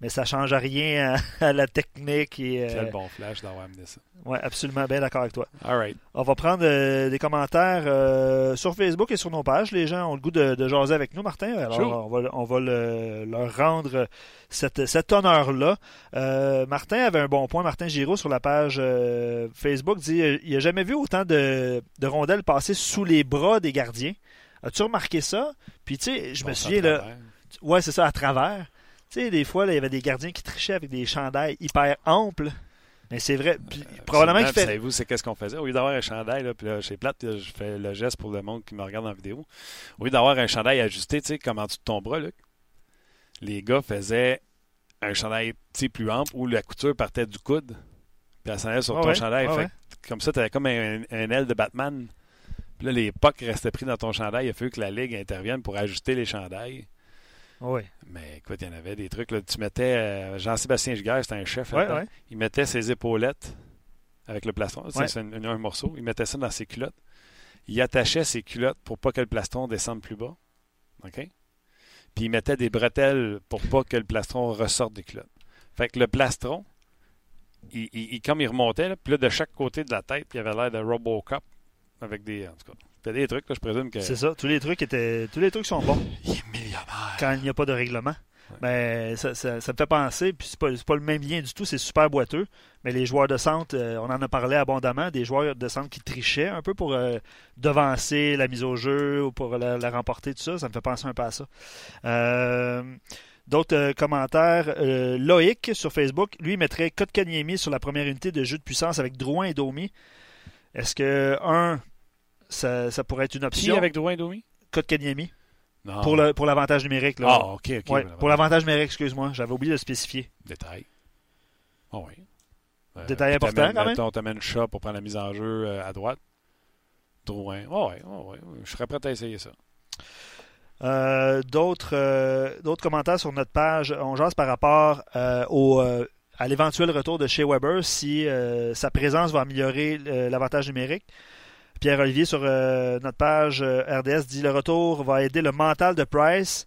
Mais ça ne change rien à, la technique. Et, Quel euh, bon flash d'avoir amené ça. Oui, absolument. Bien d'accord avec toi. All right. On va prendre euh, des commentaires euh, sur Facebook et sur nos pages. Les gens ont le goût de, de jaser avec nous, Martin. Alors, on va, on va leur rendre cette, cet honneur-là. Martin avait un bon point. Martin Giraud, sur la page Facebook, dit il n'a jamais vu autant de, de rondelles passer sous les bras des gardiens. As-tu remarqué ça? Puis, tu sais, je me souviens, là. Ouais, c'est ça, à travers. Tu sais, des fois, il y avait des gardiens qui trichaient avec des chandails hyper amples. Mais c'est vrai. Puis, euh, probablement qu'il fait. Savez-vous, c'est qu'est-ce qu'on faisait? Au lieu d'avoir un chandail, là, puis là, chez Plate, je fais le geste pour le monde qui me regarde en vidéo. Au lieu d'avoir un chandail ajusté, tu sais, comme en dessous de ton bras, là, les gars faisaient un chandail plus ample où la couture partait du coude, puis elle s'en allait sur ton chandail. Comme ça, tu avais comme un, un aile de Batman. Là, les pucks restaient pris dans ton chandail. Il a fallu que la Ligue intervienne pour ajuster les chandails. Oui. Mais écoute, il y en avait des trucs. Là. Tu mettais. Euh, Jean-Sébastien Giguère, c'était un chef. Il mettait ses épaulettes avec le plastron. C'est un, morceau. Il mettait ça dans ses culottes. Il attachait ses culottes pour pas que le plastron descende plus bas. OK? Puis il mettait des bretelles pour pas que le plastron ressorte des culottes. Fait que le plastron, il, comme il remontait, puis là, de chaque côté de la tête, il avait l'air de Robocop avec des. En tout cas, des trucs, là, je présume que. C'est ça. Tous les trucs étaient. Tous les trucs sont bons. Il est millionnaire. Quand il n'y a pas de règlement. Mais ça, ça, me fait penser, puis c'est pas, pas le même lien du tout, c'est super boiteux. Mais les joueurs de centre, euh, on en a parlé abondamment, des joueurs de centre qui trichaient un peu pour euh, devancer la mise au jeu ou pour la, remporter, tout ça, ça me fait penser un peu à ça. Euh, d'autres commentaires. Loïc sur Facebook, lui, mettrait Kotkaniemi sur la première unité de jeu de puissance avec Drouin et Domi. Est-ce que, un, ça, ça, pourrait être une option? Qui avec Drouin et Domi? Kotkaniemi. Non. Pour, le, pour l'avantage numérique. Là. Ah, OK, OK. Ouais, pour l'avantage numérique, excuse-moi. J'avais oublié de spécifier. Détail. Oh, oui. Euh, Détail important, quand même. On t'amène chat pour prendre la mise en jeu euh, à droite. Drouin. Oh, oui, oh, ouais. Je serais prêt à essayer ça. Euh, d'autres, d'autres commentaires sur notre page. On jase par rapport au à l'éventuel retour de chez Weber si euh, sa présence va améliorer euh, l'avantage numérique. Pierre-Olivier sur euh, notre page RDS dit le retour va aider le mental de Price.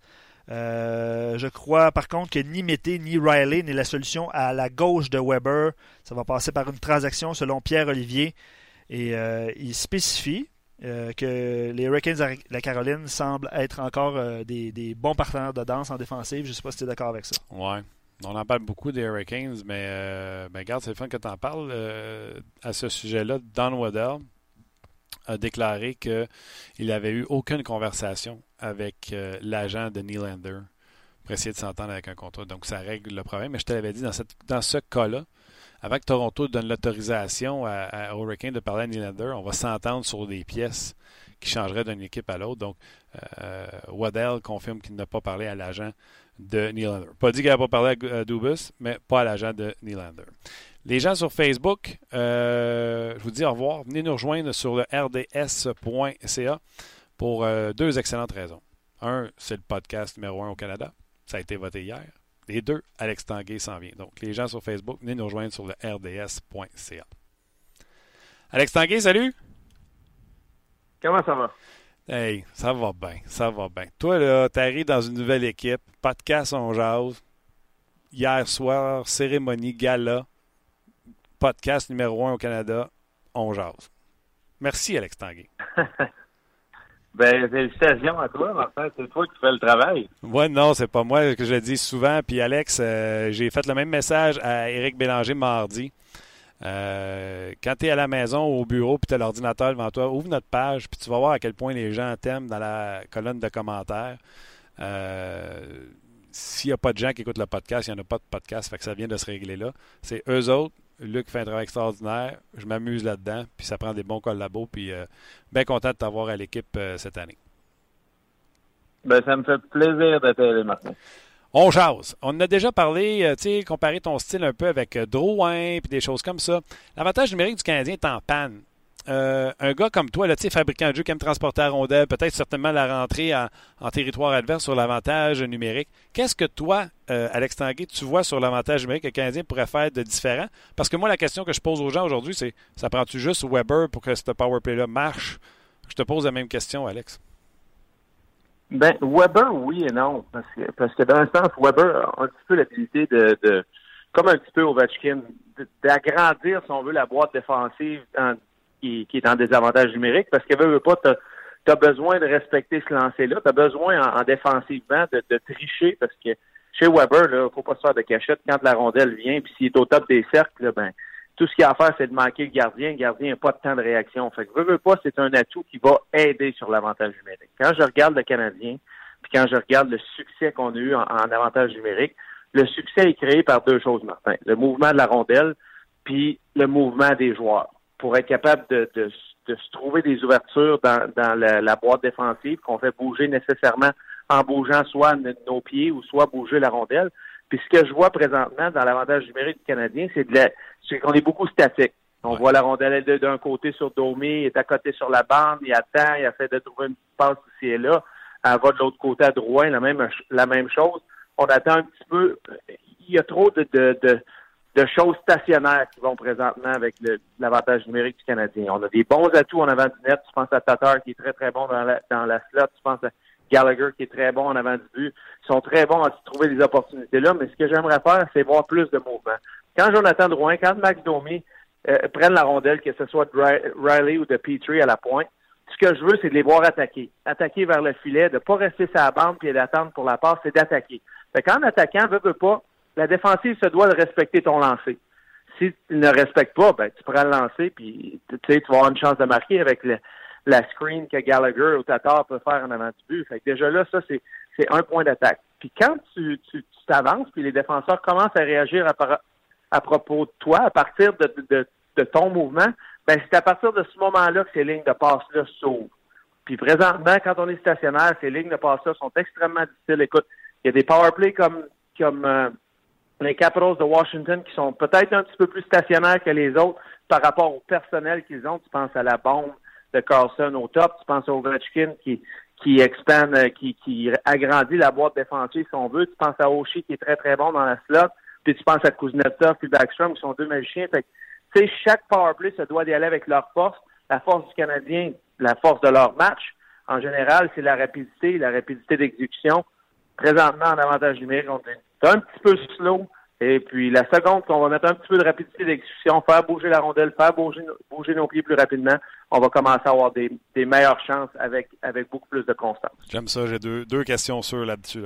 je crois par contre que ni Mété ni Riley n'est la solution à la gauche de Weber. Ça va passer par une transaction selon Pierre-Olivier. Et il spécifie que les Hurricanes de la Caroline semblent être encore des, bons partenaires de danse en défensive. Je ne sais pas si tu es d'accord avec ça. Ouais. On en parle beaucoup des Hurricanes, mais euh, ben, regarde, c'est le fun que tu en parles. Euh, à ce sujet-là, Don Waddell a déclaré qu'il n'avait eu aucune conversation avec euh, l'agent de Nylander pour essayer de s'entendre avec un contrat. Donc, ça règle le problème. Mais je te l'avais dit, dans, ce cas-là, avant que Toronto donne l'autorisation à, Hurricane de parler à Nylander, on va s'entendre sur des pièces qui changeraient d'une équipe à l'autre. Donc, Waddell confirme qu'il n'a pas parlé à l'agent de Nylander. Pas dit qu'il n'a pas parlé à Dubus, mais pas à l'agent de Nylander. Les gens sur Facebook, euh, je vous dis au revoir. Venez nous rejoindre sur le rds.ca pour euh, deux excellentes raisons. Un, c'est le podcast numéro un au Canada. Ça a été voté hier. Et deux, Alex Tanguay s'en vient. Donc, les gens sur Facebook, venez nous rejoindre sur le rds.ca. Alex Tanguay, salut! Comment ça va? Hey, ça va bien, ça va bien. Toi, là, t'arrives dans une nouvelle équipe, podcast on jase. Hier soir, cérémonie, gala, podcast numéro un au Canada, on jase. Merci, Alex Tanguay. ben, félicitations à toi, Martin. C'est toi qui fais le travail. Ouais, non, c'est pas moi que je le dis souvent. Puis, Alex, euh, j'ai fait le même message à Éric Bélanger mardi. Euh, quand tu es à la maison, au bureau, puis tu as l'ordinateur devant toi, ouvre notre page, puis tu vas voir à quel point les gens t'aiment dans la colonne de commentaires. Euh, s'il n'y a pas de gens qui écoutent le podcast, il n'y en a pas de podcast, fait que ça vient de se régler là. C'est eux autres. Luc fait un travail extraordinaire. Je m'amuse là-dedans, puis ça prend des bons collabos, puis euh, bien content de t'avoir à l'équipe cette année. Ben, ça me fait plaisir d'être là maintenant. On jase. On a déjà parlé, euh, tu sais, comparé ton style un peu avec euh, Drouin puis des choses comme ça. L'avantage numérique du Canadien est en panne. Euh, un gars comme toi, là, fabricant de jeu qui aime transporter rondelle, peut-être certainement la rentrée en, territoire adverse sur l'avantage numérique. Qu'est-ce que toi, Alex Tanguay, tu vois sur l'avantage numérique que le Canadien pourrait faire de différent? Parce que moi, la question que je pose aux gens aujourd'hui, c'est ça prend-tu juste Weber pour que ce power play-là marche? Je te pose la même question, Alex. Ben, Weber, oui et non. Parce que, dans un sens, Weber a un petit peu l'habilité de, comme un petit peu Ovechkin, d'agrandir, si on veut, la boîte défensive qui, qui, est en désavantage numérique. Parce qu'il veut, veut pas, tu as besoin de respecter ce lancer-là. Tu as besoin en, défensivement de, de, tricher parce que chez Weber, il faut pas se faire de cachette. Quand la rondelle vient, puis s'il est au top des cercles, ben, tout ce qu'il y a à faire, c'est de manquer le gardien. Le gardien n'a pas de temps de réaction. Fait que veut pas, c'est un atout qui va aider sur l'avantage numérique. Quand je regarde le Canadien, puis quand je regarde le succès qu'on a eu en, avantage numérique, le succès est créé par deux choses, Martin. Le mouvement de la rondelle, puis le mouvement des joueurs. Pour être capable de, de, se trouver des ouvertures dans, dans la, boîte défensive qu'on fait bouger nécessairement en bougeant soit nos pieds ou soit bouger la rondelle. Puis ce que je vois présentement dans l'avantage numérique du Canadien, c'est de la, c'est qu'on est beaucoup statique. On voit la rondelle d'un côté sur Domi, il est à côté sur la bande, il attend, il essaie de trouver une passe ici et là. Elle va de l'autre côté à Drouin, la même, la même chose. On attend un petit peu. Il y a trop de, de, de, de choses stationnaires qui vont présentement avec l'avantage numérique du Canadien. On a des bons atouts en avant du net. Tu penses à Tatar qui est très, très bon dans la, dans la slot. Tu penses à Gallagher qui est très bon en avant du but. Ils sont très bons à trouver des opportunités là, mais ce que j'aimerais faire, c'est voir plus de mouvement. Quand Jonathan Drouin, quand Max Domi euh, prennent la rondelle, que ce soit de Riley ou de Petrie à la pointe, ce que je veux, c'est de les voir attaquer. Attaquer vers le filet, de ne pas rester la bande et d'attendre pour la passe, c'est d'attaquer. Fait qu'en attaquant, veut, veut pas, la défensive se doit de respecter ton lancer. Si tu ne respectes pas, ben, tu prends le lancer, puis tu tu vas avoir une chance de marquer avec la screen que Gallagher ou Tatar peut faire en avant du but. Fait que déjà là, ça, c'est, un point d'attaque. Puis quand tu, tu, t'avances, puis les défenseurs commencent à réagir à, à propos de toi, à partir de, de, de ton mouvement, ben c'est à partir de ce moment-là que ces lignes de passe-là s'ouvrent. Puis présentement, quand on est stationnaire, ces lignes de passe-là sont extrêmement difficiles. Écoute, il y a des power plays comme, comme euh, les Capitals de Washington qui sont peut-être un petit peu plus stationnaires que les autres par rapport au personnel qu'ils ont. Tu penses à la bombe de Carlson au top, tu penses à Ovechkin qui, qui expande, euh, qui, qui agrandit la boîte défensive si on veut. Tu penses à Oshie qui est très très bon dans la slot. Puis tu penses à Kuznetsov puis Backstrom, qui sont deux magiciens. Fait que, chaque powerplay se doit d'y aller avec leur force. La force du Canadien, la force de leur match, en général, c'est la rapidité, la rapidité d'exécution. Présentement, en avantage numérique, on est un petit peu slow. Et puis, la seconde qu'on va mettre un petit peu de rapidité d'exécution, faire bouger la rondelle, faire bouger, bouger nos pieds plus rapidement, on va commencer à avoir des, meilleures chances avec, avec beaucoup plus de constance. J'aime ça. J'ai deux, deux questions sur là-dessus.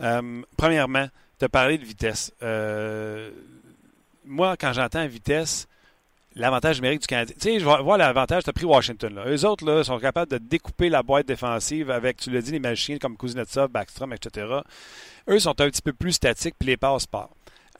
Euh, premièrement, tu as parlé de vitesse. Euh, moi, quand j'entends vitesse, l'avantage numérique du Canadien. Tu sais, je vois l'avantage, tu as pris Washington. Là. Eux autres là, sont capables de découper la boîte défensive avec, tu l'as dit, les machines comme Kuznetsov, Backstrom, etc. Eux sont un petit peu plus statiques, puis les passes partent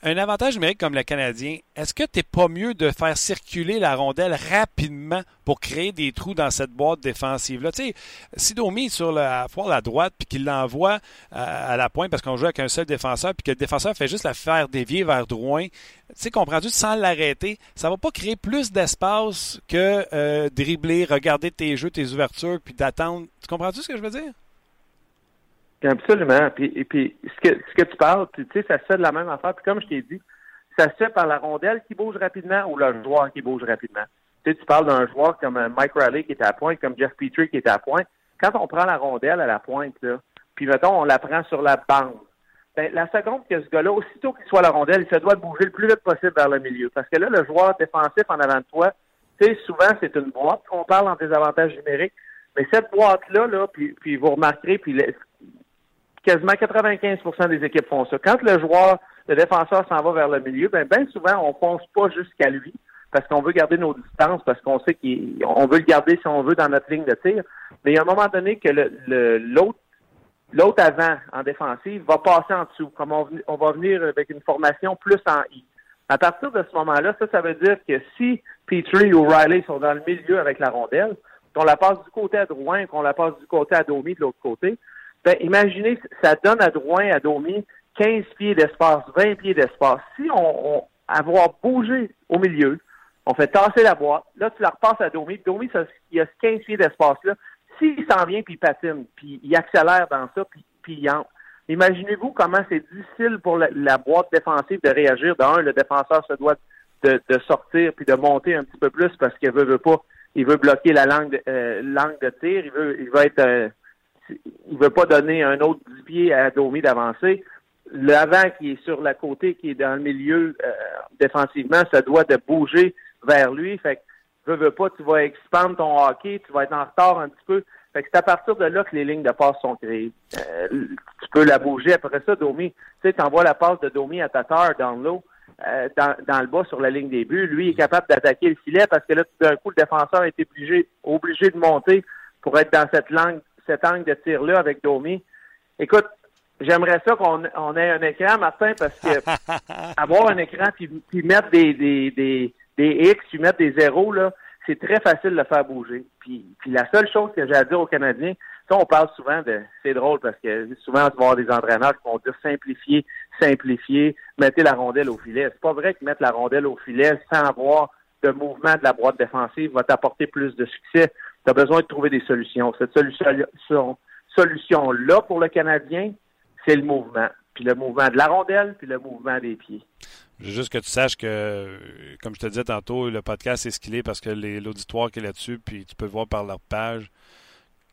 un avantage numérique comme le Canadien, est-ce que tu n'es pas mieux de faire circuler la rondelle rapidement pour créer des trous dans cette boîte défensive-là? Tu sais, si Domi est sur la foire à droite puis qu'il l'envoie à, la pointe parce qu'on joue avec un seul défenseur puis que le défenseur fait juste la faire dévier vers Drouin, tu sais, comprends-tu, sans l'arrêter, ça va pas créer plus d'espace que euh, dribbler, regarder tes jeux, tes ouvertures puis d'attendre. Tu comprends-tu ce que je veux dire? Absolument. Puis, et puis ce que, ce que tu parles, tu sais, ça se fait de la même affaire. Puis comme je t'ai dit, ça se fait par la rondelle qui bouge rapidement ou le joueur qui bouge rapidement. Tu sais, tu parles d'un joueur comme euh, Mike Riley qui est à pointe, comme Jeff Petrie qui est à pointe. Quand on prend la rondelle à la pointe, là, puis mettons, on la prend sur la bande, ben, la seconde que ce gars-là, aussitôt qu'il soit à la rondelle, il se doit bouger le plus vite possible vers le milieu. Parce que là, le joueur défensif en avant de toi, tu sais, souvent, c'est une boîte qu'on parle en désavantage numérique. Mais cette boîte-là, là, puis, puis vous remarquerez, puis quasiment 95% des équipes font ça. Quand le joueur, le défenseur s'en va vers le milieu, ben, ben souvent, on fonce pas jusqu'à lui parce qu'on veut garder nos distances, parce qu'on sait qu'on veut le garder, si on veut, dans notre ligne de tir. Mais il y a un moment donné que l'autre l'autre avant en défensive va passer en dessous, comme on, on, va venir avec une formation plus en I. À partir de ce moment-là, ça, ça veut dire que si Petrie ou Riley sont dans le milieu avec la rondelle, qu'on la passe du côté à Drouin, qu'on la passe du côté à Domi de l'autre côté, Ben, imaginez, ça donne à Drouin, à Domi, 15 pieds d'espace, 20 pieds d'espace. Si on, on avoir bougé au milieu, on fait tasser la boîte, là, tu la repasses à Domi, Domi, ça, il y a 15 pieds d'espace-là. S'il s'en vient, puis il patine, puis il accélère dans ça, puis, puis il entre. Imaginez-vous comment c'est difficile pour la, boîte défensive de réagir. D'un, le défenseur se doit de, de, sortir puis de monter un petit peu plus parce qu'il veut, veut pas, il veut bloquer la langue de, euh, langue de tir. Il veut, il veut être, euh, il veut pas donner un autre 10 pieds à Domi d'avancer. L'avant qui est sur la côté, qui est dans le milieu euh, défensivement, ça doit de bouger vers lui. Fait que, veux, veux pas, tu vas expandre ton hockey, tu vas être en retard un petit peu. Fait que c'est à partir de là que les lignes de passe sont créées. Euh, tu peux la bouger. Après ça, Domi, tu sais, tu envoies la passe de Domi à Tatar dans l'eau, euh, dans, dans, le bas sur la ligne des buts. Lui est capable d'attaquer le filet parce que là, tout d'un coup, le défenseur est obligé, obligé de monter pour être dans cette langue, cet angle de tir-là avec Domi. Écoute, j'aimerais ça qu'on on ait un écran, Martin, parce que avoir un écran puis, puis mettre des, des, des, des X, puis mettre des zéros, là, c'est très facile de le faire bouger. Puis, puis la seule chose que j'ai à dire aux Canadiens, ça, on parle souvent de, c'est drôle parce que souvent, tu vas avoir des entraîneurs qui vont dire simplifier, simplifier, mettez la rondelle au filet. C'est pas vrai que mettre la rondelle au filet sans avoir de mouvement de la boîte défensive va t'apporter plus de succès. Tu as besoin de trouver des solutions. Cette solution, solution-là pour le Canadien, c'est le mouvement. Puis le mouvement de la rondelle, puis le mouvement des pieds. Juste que tu saches que, comme je te disais tantôt, le podcast est ce qu'il est parce que l'auditoire qui est là-dessus, puis tu peux voir par leur page,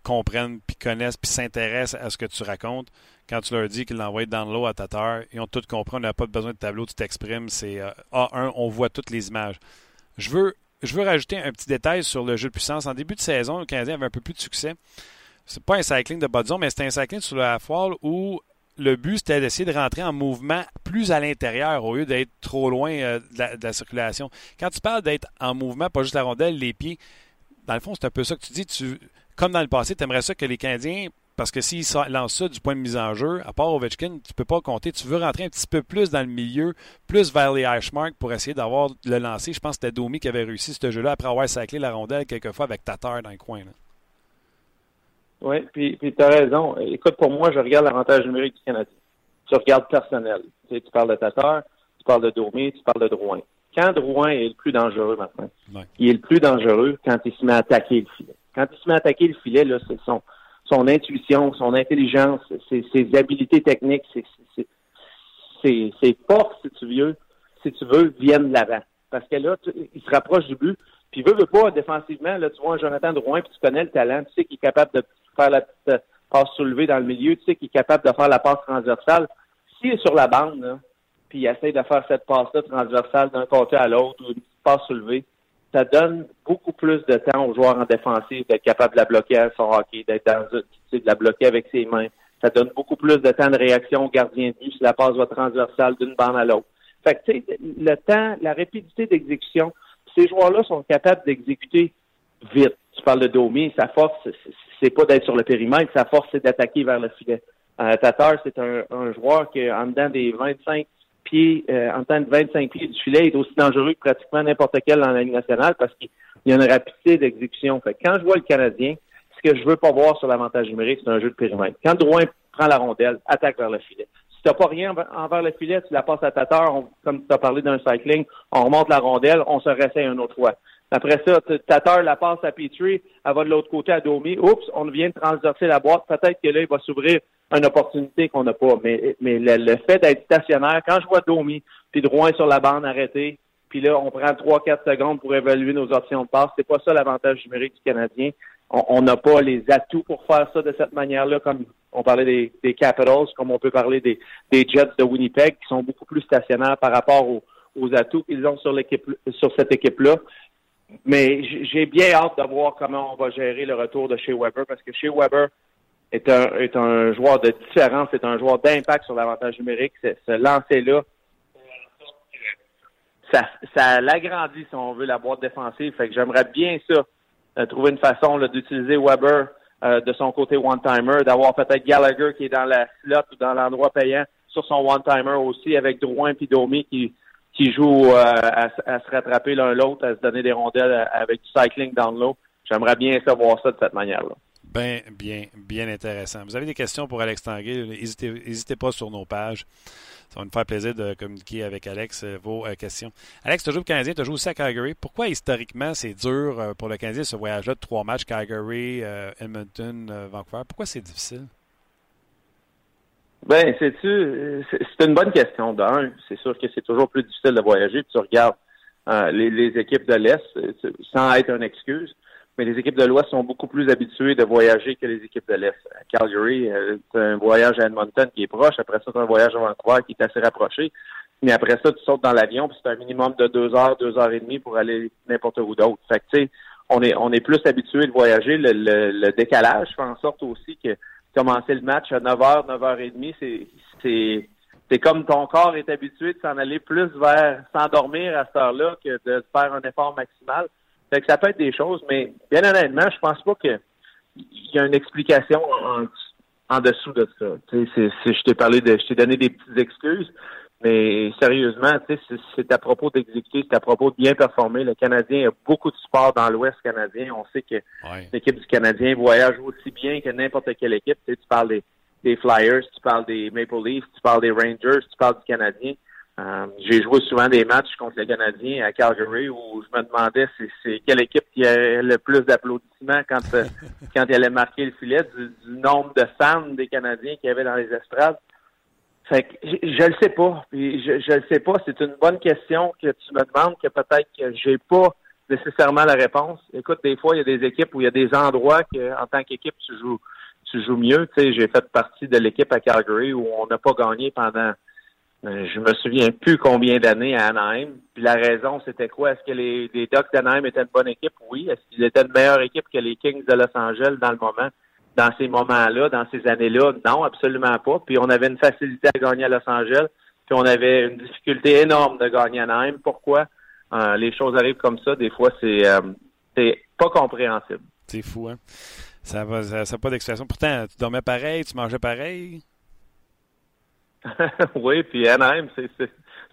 comprennent, puis connaissent, puis s'intéressent à ce que tu racontes. Quand tu leur dis qu'ils l'envoient dans l'eau à ta terre, ils ont tout compris, on n'a pas besoin de tableau, tu t'exprimes, c'est euh, A1, on voit toutes les images. Je veux, je veux rajouter un petit détail sur le jeu de puissance. En début de saison, le Canadien avait un peu plus de succès. C'est pas un cycling de bas mais c'était un cycling sur la foile où le but, c'était d'essayer de rentrer en mouvement plus à l'intérieur au lieu d'être trop loin euh, de, la, circulation. Quand tu parles d'être en mouvement, pas juste la rondelle, les pieds, dans le fond, c'est un peu ça que tu dis. Comme dans le passé, tu aimerais ça que les Canadiens, parce que s'ils lancent ça du point de mise en jeu, à part Ovechkin, tu peux pas compter. Tu veux rentrer un petit peu plus dans le milieu, plus vers les hash marks pour essayer d'avoir le lancer. Je pense que c'était Domi qui avait réussi ce jeu-là après avoir saclé la rondelle quelquefois avec Tatar dans le coin. Oui, puis, puis tu as raison. Écoute, pour moi, je regarde l'avantage numérique du Canadien. Tu regardes personnel. Tu, sais, tu parles de Tatar, tu parles de Domi, tu parles de Drouin. Quand Drouin est le plus dangereux maintenant, il est le plus dangereux quand il se met à attaquer le filet. Quand il se met à attaquer le filet, là, c'est son, son intuition, son intelligence, ses, ses habiletés techniques, ses, forces, si tu veux, si tu veux, viennent de l'avant. Parce que là, il se rapproche du but. Puis veut, veut pas, défensivement, là, tu vois un Jonathan Drouin, puis tu connais le talent, tu sais qu'il est capable de faire la petite euh, passe soulevée dans le milieu, tu sais qu'il est capable de faire la passe transversale. S'il est sur la bande, puis il essaie de faire cette passe-là transversale d'un côté à l'autre ou une passe soulevée, ça donne beaucoup plus de temps aux joueurs en défensive d'être capable de la bloquer à son hockey, d'être dans de la bloquer avec ses mains. Ça donne beaucoup plus de temps de réaction au gardien de but si la passe va transversale d'une bande à l'autre. Fait que, tu sais, le temps, la rapidité d'exécution, ces joueurs-là sont capables d'exécuter vite. Tu parles de Domi, sa force, c'est pas d'être sur le périmètre, sa force, c'est d'attaquer vers le filet. Euh, Tatar, c'est un, joueur qui, en dedans des 25 pieds, euh, en dedans de 25 pieds du filet, est aussi dangereux que pratiquement n'importe quel dans la Ligue nationale parce qu'il y a une rapidité d'exécution. Quand je vois le Canadien, ce que je veux pas voir sur l'avantage numérique, c'est un jeu de périmètre. Quand Drouin prend la rondelle, attaque vers le filet. Si t'as pas rien envers le filet, tu la passes à Tatar, comme tu as parlé d'un cycling, on remonte la rondelle, on se réessaye une autre fois. Après ça, Tatar la passe à Petrie, elle va de l'autre côté à Domi. Oups, on vient de transverser la boîte. Peut-être que là, il va s'ouvrir une opportunité qu'on n'a pas. Mais, mais le, fait d'être stationnaire, quand je vois Domi, puis Drouin sur la bande arrêté, puis là, on prend 3-4 secondes pour évaluer nos options de passe. C'est pas ça l'avantage numérique du Canadien. On n'a pas les atouts pour faire ça de cette manière-là, comme on parlait des, des, Capitals, comme on peut parler des, des Jets de Winnipeg, qui sont beaucoup plus stationnaires par rapport aux, aux atouts qu'ils ont sur l'équipe sur cette équipe-là. Mais j'ai bien hâte de voir comment on va gérer le retour de chez Weber parce que chez Weber est un, est un joueur de différence, c'est un joueur d'impact sur l'avantage numérique. Ce lancer-là, ça, ça l'agrandit, si on veut, la boîte défensive. Fait que j'aimerais bien ça, euh, trouver une façon d'utiliser Weber euh, de son côté one-timer, d'avoir peut-être Gallagher qui est dans la slot ou dans l'endroit payant sur son one-timer aussi, avec Drouin et Domi qui qui jouent euh, à, se rattraper l'un l'autre, à se donner des rondelles avec du cycling dans l'eau. J'aimerais bien savoir ça de cette manière-là. Bien, bien, bien intéressant. Vous avez des questions pour Alex Tanguay, n'hésitez pas sur nos pages. Ça va nous faire plaisir de communiquer avec Alex euh, vos euh, questions. Alex, tu joues le Canadien, tu joué aussi à Calgary. Pourquoi historiquement c'est dur euh, pour le Canadien ce voyage-là de trois matchs, Calgary, Edmonton, Vancouver? Pourquoi c'est difficile? Ben, c'est-tu, c'est une bonne question. D'un, c'est sûr que c'est toujours plus difficile de voyager. Puis tu regardes les, les, équipes de l'Est, sans être une excuse mais les équipes de l'Ouest sont beaucoup plus habituées de voyager que les équipes de l'Est. Calgary, euh, c'est un voyage à Edmonton qui est proche. Après ça, c'est un voyage à Vancouver qui est assez rapproché. Mais après ça, tu sautes dans l'avion, puis c'est un minimum de deux heures, deux heures et demie pour aller n'importe où d'autre. Fait que, tu sais, on est, on est plus habitué de voyager. Le, le, décalage fait en sorte aussi que commencer le match à 9h, 9h30, c'est, c'est, c'est comme ton corps est habitué de s'en aller plus vers s'endormir à cette heure-là que de faire un effort maximal. Fait que ça peut être des choses, mais bien honnêtement, je pense pas que il y a une explication en, dessous de ça. Tu sais, je t'ai parlé de, je t'ai donné des petites excuses, mais sérieusement, tu sais, c'est à propos d'exécuter, c'est à propos de bien performer. Le Canadien a beaucoup de support dans l'Ouest canadien. On sait que l'équipe du Canadien voyage aussi bien que n'importe quelle équipe. Tu, parles des, des Flyers, tu parles des Maple Leafs, tu parles des Rangers, tu parles du Canadien. Euh, j'ai joué souvent des matchs contre les Canadiens à Calgary où je me demandais c'est quelle équipe qui a le plus d'applaudissements quand quand elle allait marquer le filet du, nombre de fans des Canadiens qu'il y avait dans les estrades. Fait que je, ne le sais pas. Puis je, je le sais pas. C'est une bonne question que tu me demandes que peut-être que j'ai pas nécessairement la réponse. Écoute, des fois, il y a des équipes où il y a des endroits que, en tant qu'équipe, tu joues, tu joues mieux. Tu sais, j'ai fait partie de l'équipe à Calgary où on n'a pas gagné pendant euh, je me souviens plus combien d'années à Anaheim. Puis la raison, c'était quoi? Est-ce que les, les Ducks d'Anaheim étaient une bonne équipe? Oui. Est-ce qu'ils étaient une meilleure équipe que les Kings de Los Angeles dans le moment, dans ces moments-là, dans ces années-là? Non, absolument pas. Puis on avait une facilité à gagner à Los Angeles. Puis on avait une difficulté énorme de gagner à Anaheim. Pourquoi? Euh, les choses arrivent comme ça. Des fois, c'est euh, c'est pas compréhensible. C'est fou, hein? Ça n'a ça, ça pas d'expression. Pourtant, tu dormais pareil, tu mangeais pareil. oui, puis Anaheim, c'est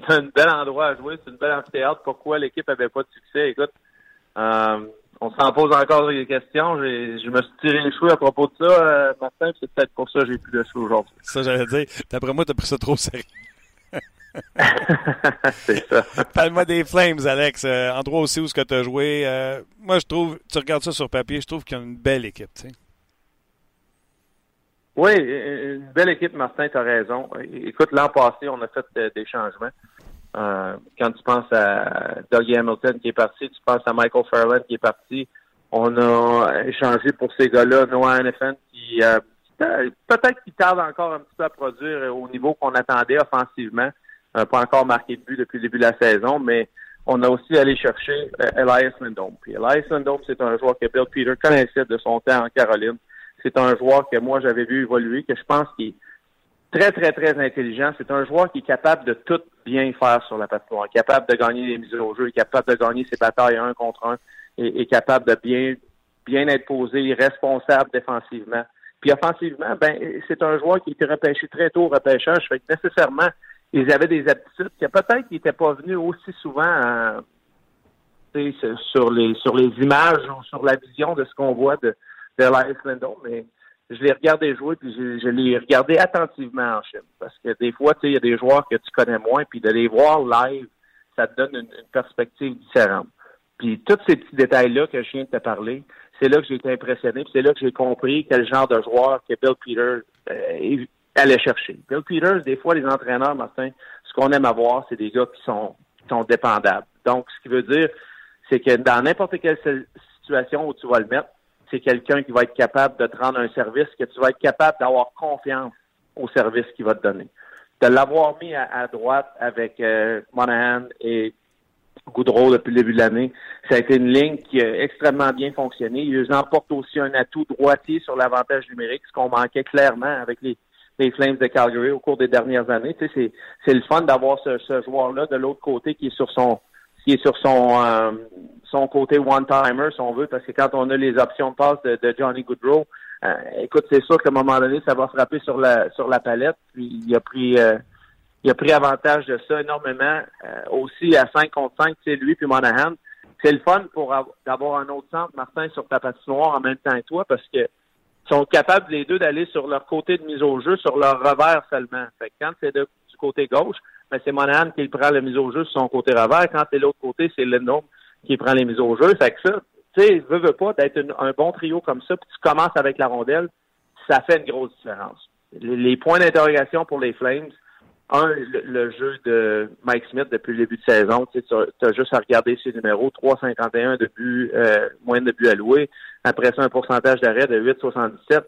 un bel endroit à jouer, c'est une belle amphithéâtre. Pourquoi l'équipe avait pas de succès? Écoute, euh, on s'en pose encore des questions. Je me suis tiré les cheveux à propos de ça, euh, Martin, c'est peut-être pour ça que j'ai plus de cheveux aujourd'hui. Ça, j'allais dire. D'après moi, t'as pris ça trop sérieux. c'est ça. Parle-moi des Flames, Alex. Euh, endroit aussi où ce que tu as joué. Euh, moi, je trouve, tu regardes ça sur papier, je trouve qu'il y a une belle équipe. Tu sais. Oui, une belle équipe, Martin, tu as raison. Écoute, l'an passé, on a fait des changements. Euh, quand tu penses à Doug Hamilton qui est parti, tu penses à Michael Fairland qui est parti. On a échangé pour ces gars-là, Noah Hannafin, qui euh, peut-être qu'il tarde encore un petit peu à produire au niveau qu'on attendait offensivement. pas encore marqué de but depuis le début de la saison, mais on a aussi allé chercher Elias Lindholm. Puis Elias Lindholm, c'est un joueur que Bill Peter connaissait de son temps en Caroline c'est un joueur que moi j'avais vu évoluer, que je pense qu'il très, très, très intelligent. C'est un joueur qui est capable de tout bien faire sur la patinoire, capable de gagner les mises au jeu, capable de gagner ses batailles un contre un, et, capable de bien, bien être posé, responsable défensivement. Puis offensivement, ben c'est un joueur qui a été repêché très tôt au repêchage. Fait que nécessairement, ils avaient des aptitudes que peut-être qu'ils n'étaient pas venus aussi souvent euh, sur les sur les images ou sur la vision de ce qu'on voit de, Elias Lindon, mais je l'ai regardé jouer, puis je, l'ai regardé attentivement en Chine. Parce que des fois, tu sais, il y a des joueurs que tu connais moins, puis de les voir live, ça te donne une, perspective différente. Puis tous ces petits détails-là que je viens de te parler, c'est là que j'ai été impressionné, puis c'est là que j'ai compris quel genre de joueur que Bill Peters euh, allait chercher. Bill Peters, des fois, les entraîneurs, Martin, ce qu'on aime avoir, c'est des gars qui sont, qui sont dépendables. Donc, ce qui veut dire, c'est que dans n'importe quelle situation où tu vas le mettre, c'est quelqu'un qui va être capable de te rendre un service, que tu vas être capable d'avoir confiance au service qu'il va te donner. De l'avoir mis à, droite avec euh, Monahan et Goudreau depuis le début de l'année, ça a été une ligne qui a extrêmement bien fonctionné. Ils emportent aussi un atout droitier sur l'avantage numérique, ce qu'on manquait clairement avec les, Flames de Calgary au cours des dernières années. Tu sais, c'est le fun d'avoir ce joueur-là de l'autre côté qui est sur son qui est sur son euh, son côté one-timer, si on veut, parce que quand on a les options de passe de, Johnny Goodrow, euh, écoute, c'est sûr qu'à un moment donné, ça va frapper sur la sur la palette. Puis il a pris euh, il a pris avantage de ça énormément. aussi à 5 contre 5, c'est lui puis Monahan. C'est le fun pour d'avoir un autre centre, Martin, sur ta patinoire en même temps que toi, parce que sont capables les deux d'aller sur leur côté de mise au jeu, sur leur revers seulement. Fait que quand c'est du côté gauche, ben c'est Monahan qui prend la mise au jeu sur son côté revers. Quand c'est l'autre côté, c'est Lindholm qui prend les mises au jeu. Fait que ça, tu sais, veux, veux pas d'être un bon trio comme ça, puis tu commences avec la rondelle, ça fait une grosse différence. Les, points d'interrogation pour les Flames, un, le, jeu de Mike Smith depuis le début de saison, tu as juste à regarder ses numéros, 3,51 de buts, euh, moins de buts alloués. Après ça, un pourcentage d'arrêt de 8,77.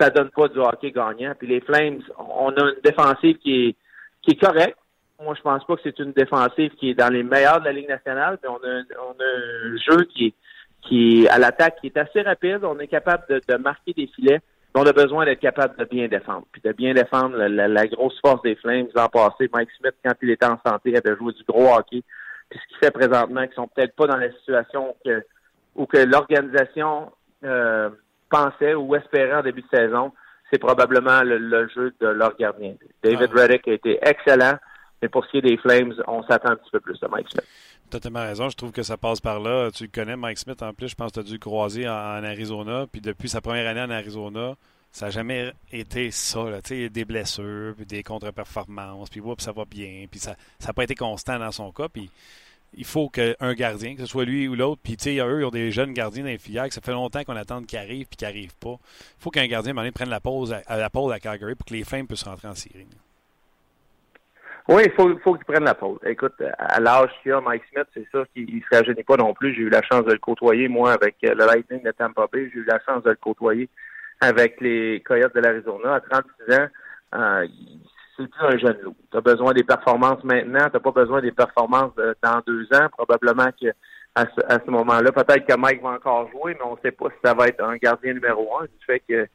Ça donne pas du hockey gagnant. Puis les Flames, on a une défensive qui est, qui est correcte. Moi, je pense pas que c'est une défensive qui est dans les meilleurs de la Ligue nationale, mais on a, on a un jeu qui est, qui est à l'attaque qui est assez rapide. On est capable de, de marquer des filets. On a besoin d'être capable de bien défendre. Puis de bien défendre la, grosse force des Flames. L'an passé, Mike Smith, quand il était en santé, avait joué du gros hockey. Puis ce qui fait présentement qu'ils sont peut-être pas dans la situation que ou que l'organisation euh, pensait ou espérait en début de saison, c'est probablement le, jeu de leur gardien. David ah. Reddick a été excellent, mais pour ce qui est des Flames, on s'attend un petit peu plus de Mike Smith. Tu as tellement raison. Je trouve que ça passe par là. Tu connais, Mike Smith, en plus. Je pense que tu as dû le croiser en, Arizona. Puis depuis sa première année en Arizona, ça n'a jamais été ça. Là. Des blessures, puis des contre-performances, puis ça va bien. Puis ça n'a pas été constant dans son cas. Puis il faut qu'un gardien, que ce soit lui ou l'autre, puis tu sais, eux, ils ont des jeunes gardiens dans ça fait longtemps qu'on attend qu'ils arrivent puis qu'ils n'arrivent pas. Il faut qu'un gardien, à prenne la pause à, la pause à Calgary pour que les Flames puissent rentrer en série. Oui, il faut, faut qu'il prenne la pause. Écoute, à l'âge qu'il a, Mike Smith, c'est ça qu'il ne se rajeunit pas non plus. J'ai eu la chance de le côtoyer, moi, avec euh, le Lightning de Tampa Bay. J'ai eu la chance de le côtoyer avec les Coyotes de l'Arizona. À 36 ans, euh, c'est plus un jeune loup. Tu as besoin des performances maintenant, tu pas besoin des performances dans deux ans. Probablement que à ce, moment-là, peut-être que Mike va encore jouer, mais on ne sait pas si ça va être un gardien numéro un, du fait que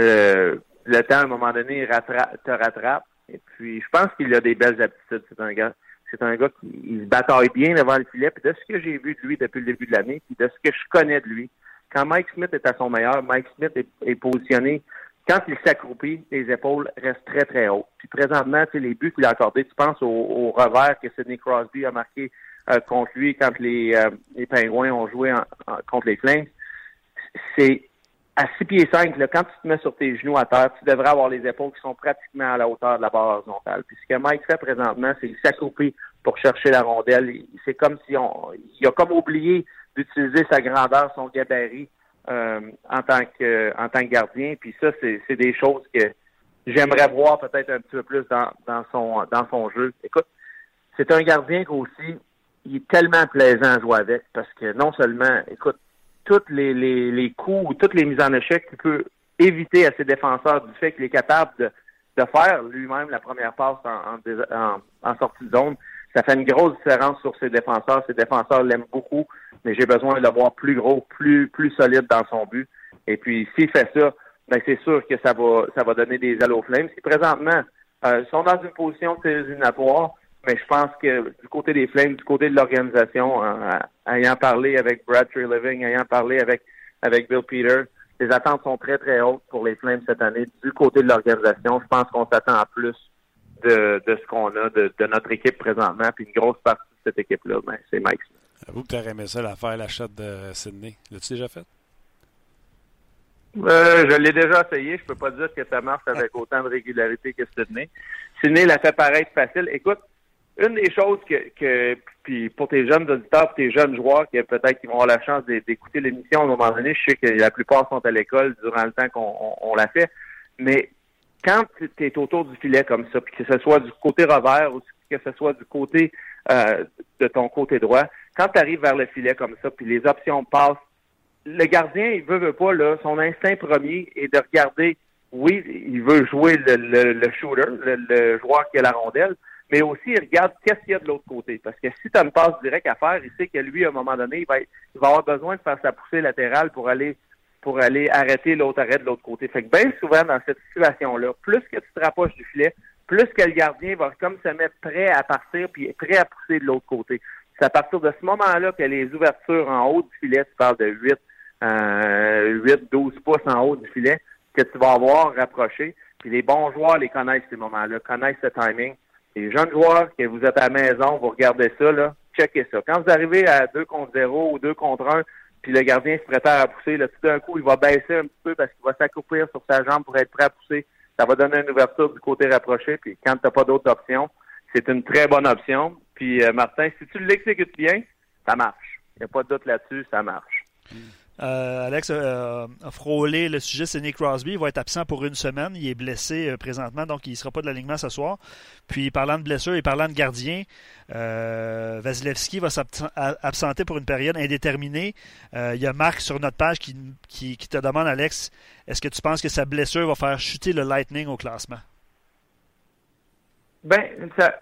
euh, le temps, à un moment donné, te rattrape. Et puis, je pense qu'il a des belles aptitudes. C'est un gars, c'est un gars qui se bataille bien devant le filet. Puis de ce que j'ai vu de lui depuis le début de l'année, puis de ce que je connais de lui, quand Mike Smith est à son meilleur, Mike Smith est, positionné. Quand il s'accroupit, les épaules restent très, très hautes. Puis présentement, les buts qu'il a accordés, tu penses au, revers que Sidney Crosby a marqué euh, contre lui quand les, euh, les Pingouins ont joué contre les Flames. C'est à 6 pieds 5, là, quand tu te mets sur tes genoux à terre, tu devrais avoir les épaules qui sont pratiquement à la hauteur de la barre horizontale. Puis ce que Mike fait présentement, c'est qu'il s'accroupit pour chercher la rondelle. C'est comme si on, il a comme oublié d'utiliser sa grandeur, son gabarit euh, en tant que en tant que gardien. Puis ça, c'est des choses que j'aimerais voir peut-être un petit peu plus dans, dans son dans son jeu. Écoute, c'est un gardien qui aussi il est tellement plaisant à jouer avec parce que non seulement, écoute, tous les, les, les coups ou toutes les mises en échec qu'il peut éviter à ses défenseurs du fait qu'il est capable de, de faire lui-même la première passe en, en, en, sortie de zone. Ça fait une grosse différence sur ses défenseurs. Ses défenseurs l'aiment beaucoup, mais j'ai besoin de le voir plus gros, plus, plus solide dans son but. Et puis, s'il fait ça, ben c'est sûr que ça va, ça va donner des ailes aux Flames. Qui présentement euh, sont dans une position éliminatoire, mais je pense que du côté des Flames, du côté de l'organisation, euh, ayant parlé avec Brad Living, ayant parlé avec, avec Bill Peter, les attentes sont très, très hautes pour les Flames cette année. Du côté de l'organisation, je pense qu'on s'attend à plus de, de ce qu'on a de, de, notre équipe présentement. Puis une grosse partie de cette équipe-là, ben, c'est Mike Avoue que tu aurais aimé ça, l'affaire, l'achat de Sydney. L'as-tu déjà fait? Euh, je l'ai déjà essayé. Je peux pas dire que ça marche avec autant de régularité que Sydney. Sydney l'a fait paraître facile. Écoute, une des choses que, que puis pour tes jeunes auditeurs, pour tes jeunes joueurs qui peut-être qui vont avoir la chance d'écouter l'émission à un moment donné, je sais que la plupart sont à l'école durant le temps qu'on on, l'a fait, mais quand tu es autour du filet comme ça, puis que ce soit du côté revers ou que ce soit du côté euh, de ton côté droit, quand tu arrives vers le filet comme ça, puis les options passent, le gardien, il veut, veut pas, là, son instinct premier est de regarder, oui, il veut jouer le, le, shooter, le, le joueur qui a la rondelle, mais aussi il regarde qu'est-ce qu'il y a de l'autre côté. Parce que si tu as une passe directe à faire, il sait que lui, à un moment donné, il va, il va avoir besoin de faire sa poussée latérale pour aller pour aller arrêter l'autre arrêt de l'autre côté. Fait que bien souvent dans cette situation-là, plus que tu te rapproches du filet, plus que le gardien va comme se mettre prêt à partir puis prêt à pousser de l'autre côté. C'est à partir de ce moment-là que les ouvertures en haut du filet, tu parles de 8, euh, 8, 12 pouces en haut du filet, que tu vas avoir rapproché. Puis les bons joueurs les connaissent ces moments-là, connaissent ce timing les jeunes joueurs, que vous êtes à la maison, vous regardez ça, là, checkez ça. Quand vous arrivez à 2 contre 0 ou 2 contre 1, puis le gardien se prépare à pousser, là, tout d'un coup, il va baisser un petit peu parce qu'il va s'accouplir sur sa jambe pour être prêt à pousser. Ça va donner une ouverture du côté rapproché, puis quand tu n'as pas d'autres options, c'est une très bonne option. Puis euh, Martin, si tu l'exécutes bien, ça marche. Il n'y a pas de doute là-dessus, ça marche. Euh, Alex a frôlé le sujet, c'est Nick Crosby. Il va être absent pour une semaine. Il est blessé euh, présentement, donc il ne sera pas de l'alignement ce soir. Puis, parlant de blessure et parlant de gardien, euh, Vasilevski va s'absenter pour une période indéterminée. il y a Marc sur notre page qui, te demande, Alex, est-ce que tu penses que sa blessure va faire chuter le Lightning au classement? Ben, ça,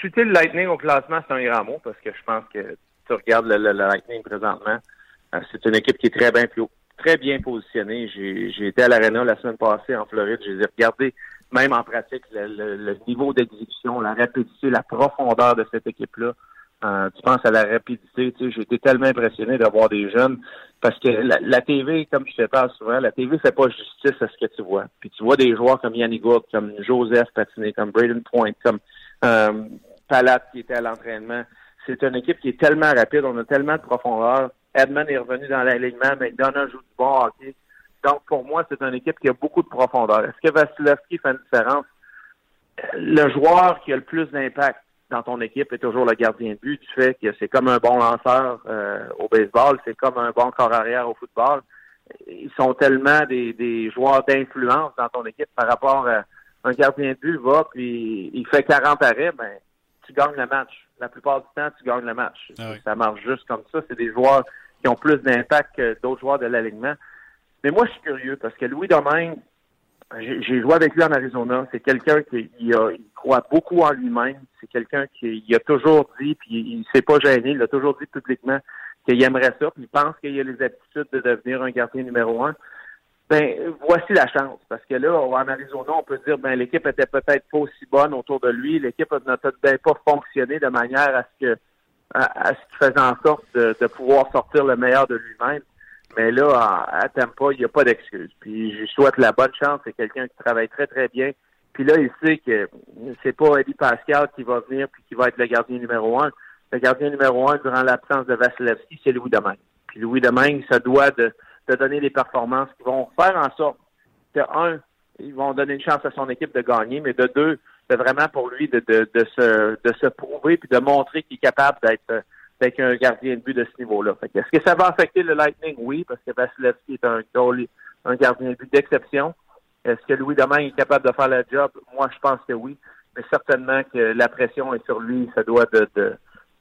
chuter le Lightning au classement, c'est un grand mot parce que je pense que tu regardes le Lightning présentement euh, c'est une équipe qui est très bien, très bien positionnée. J'ai été à l'Arena la semaine passée en Floride. J'ai regardé, même en pratique, le, niveau d'exécution, la rapidité, la profondeur de cette équipe-là. Euh, tu penses à la rapidité, tu sais, j'ai été tellement impressionné d'avoir des jeunes parce que la, TV, comme je te parle souvent, la TV fait pas justice à ce que tu vois. Puis tu vois des joueurs comme Yannick Gould, comme Joseph Patiné, comme Braden Point, comme euh, Palat qui était à l'entraînement. C'est une équipe qui est tellement rapide, on a tellement de profondeur. Edmond est revenu dans l'alignement, McDonough joue du bon hockey. Donc, pour moi, c'est une équipe qui a beaucoup de profondeur. Est-ce que Vasilevski fait une différence? Le joueur qui a le plus d'impact dans ton équipe est toujours le gardien de but, du fait que c'est comme un bon lanceur euh, au baseball, c'est comme un bon corps arrière au football. Ils sont tellement des, joueurs d'influence dans ton équipe par rapport à un gardien de but va puis il fait 40 arrêts, ben tu gagnes le match. La plupart du temps, tu gagnes le match. Ah ça marche juste comme ça. C'est des joueurs qui ont plus d'impact que d'autres joueurs de l'alignement. Mais moi, je suis curieux parce que Louis Domingue, j'ai joué avec lui en Arizona. C'est quelqu'un qui il, croit beaucoup en lui-même. C'est quelqu'un qui il a toujours dit, puis il, ne s'est pas gêné, il a toujours dit publiquement qu'il aimerait ça, puis il pense qu'il a les aptitudes de devenir un gardien numéro un. Ben, voici la chance. Parce que là, en Arizona, on peut dire, ben, l'équipe était peut-être pas aussi bonne autour de lui. L'équipe n'a peut-être pas fonctionné de manière à ce que, à, ce qu'il faisait en sorte de, pouvoir sortir le meilleur de lui-même. Mais là, à, Tampa, il n'y a pas d'excuse. Puis, je souhaite la bonne chance. C'est quelqu'un qui travaille très, très bien. Puis là, il sait que c'est pas Eddie Pascal qui va venir puis qui va être le gardien numéro un. Le gardien numéro un, durant l'absence de Vasilevski, c'est Louis Domingue. Puis Louis Domingue, ça doit de, donner des performances qui vont faire en sorte que, un, ils vont donner une chance à son équipe de gagner, mais de deux, c'est vraiment pour lui de, se, de se prouver puis de montrer qu'il est capable d'être d'être un gardien de but de ce niveau-là. Est-ce que ça va affecter le Lightning? Oui, parce que Vasilevski est un un gardien de but d'exception. Est-ce que Louis Domingue est capable de faire le job? Moi, je pense que oui. Mais certainement que la pression est sur lui. Ça doit de,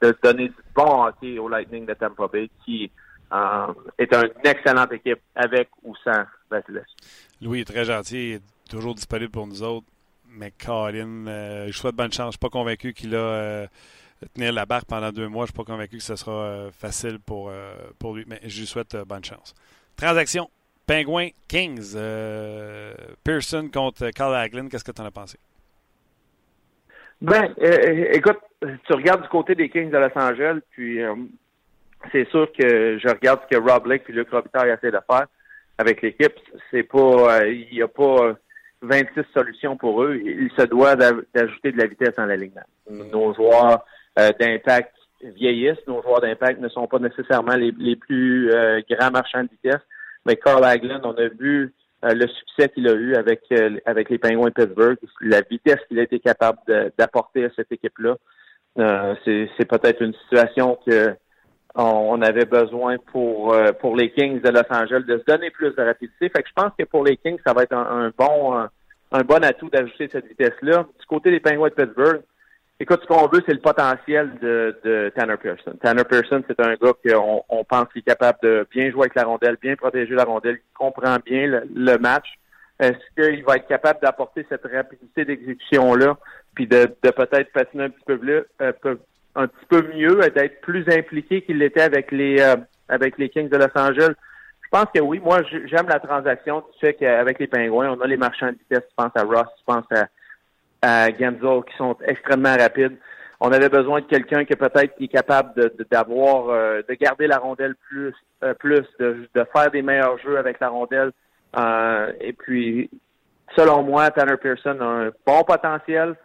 de donner du bon hockey au Lightning de Tampa Bay qui euh, est une excellente équipe avec ou sans Vasilevski. Louis est très gentil, il est toujours disponible pour nous autres. Mais Colin, euh, je souhaite bonne chance. Je ne suis pas convaincu qu'il a euh, tenir la barre pendant deux mois. Je ne suis pas convaincu que ce sera facile pour, pour lui. Mais je lui souhaite bonne chance. Transaction. Penguin Kings. Pearson contre Carl Hagelin. Qu'est-ce que tu en as pensé? Ben, écoute, tu regardes du côté des Kings de Los Angeles, puis c'est sûr que je regarde ce que Rob Lake et Luc Robitaille essaient de faire avec l'équipe. C'est pas, euh, il n'y a pas 26 solutions pour eux. Il se doit d'ajouter de la vitesse en l'alignement. Nos joueurs euh, d'impact vieillissent. Nos joueurs d'impact ne sont pas nécessairement les, plus euh, grands marchands de vitesse. Mais Carl Hagelin, on a vu le succès qu'il a eu avec avec les Penguins de Pittsburgh, la vitesse qu'il a été capable d'apporter à cette équipe-là. c'est peut-être une situation que on avait besoin pour euh, pour les Kings de Los Angeles de se donner plus de rapidité. Fait que je pense que pour les Kings, ça va être un, bon un, bon atout d'ajouter cette vitesse-là. Du côté des Penguins de Pittsburgh, écoute, ce qu'on veut, c'est le potentiel de, de Tanner Pearson. Tanner Pearson, c'est un gars qu'on on pense qu'il est capable de bien jouer avec la rondelle, bien protéger la rondelle, qui comprend bien le, match. Est-ce qu'il va être capable d'apporter cette rapidité d'exécution-là, puis de, de peut-être patiner un petit peu plus, euh, un petit peu mieux, d'être plus impliqué qu'il l'était avec les euh, avec les Kings de Los Angeles? Je pense que oui. Moi, j'aime la transaction. Tu sais qu'avec les Pingouins, on a les marchands de vitesse. Tu penses à Ross, tu penses à, à Genzo, qui sont extrêmement rapides. On avait besoin de quelqu'un qui peut-être est capable d'avoir, de, euh, de, garder la rondelle plus, euh, plus, de, de, faire des meilleurs jeux avec la rondelle. et puis, selon moi, Tanner Pearson a un bon potentiel.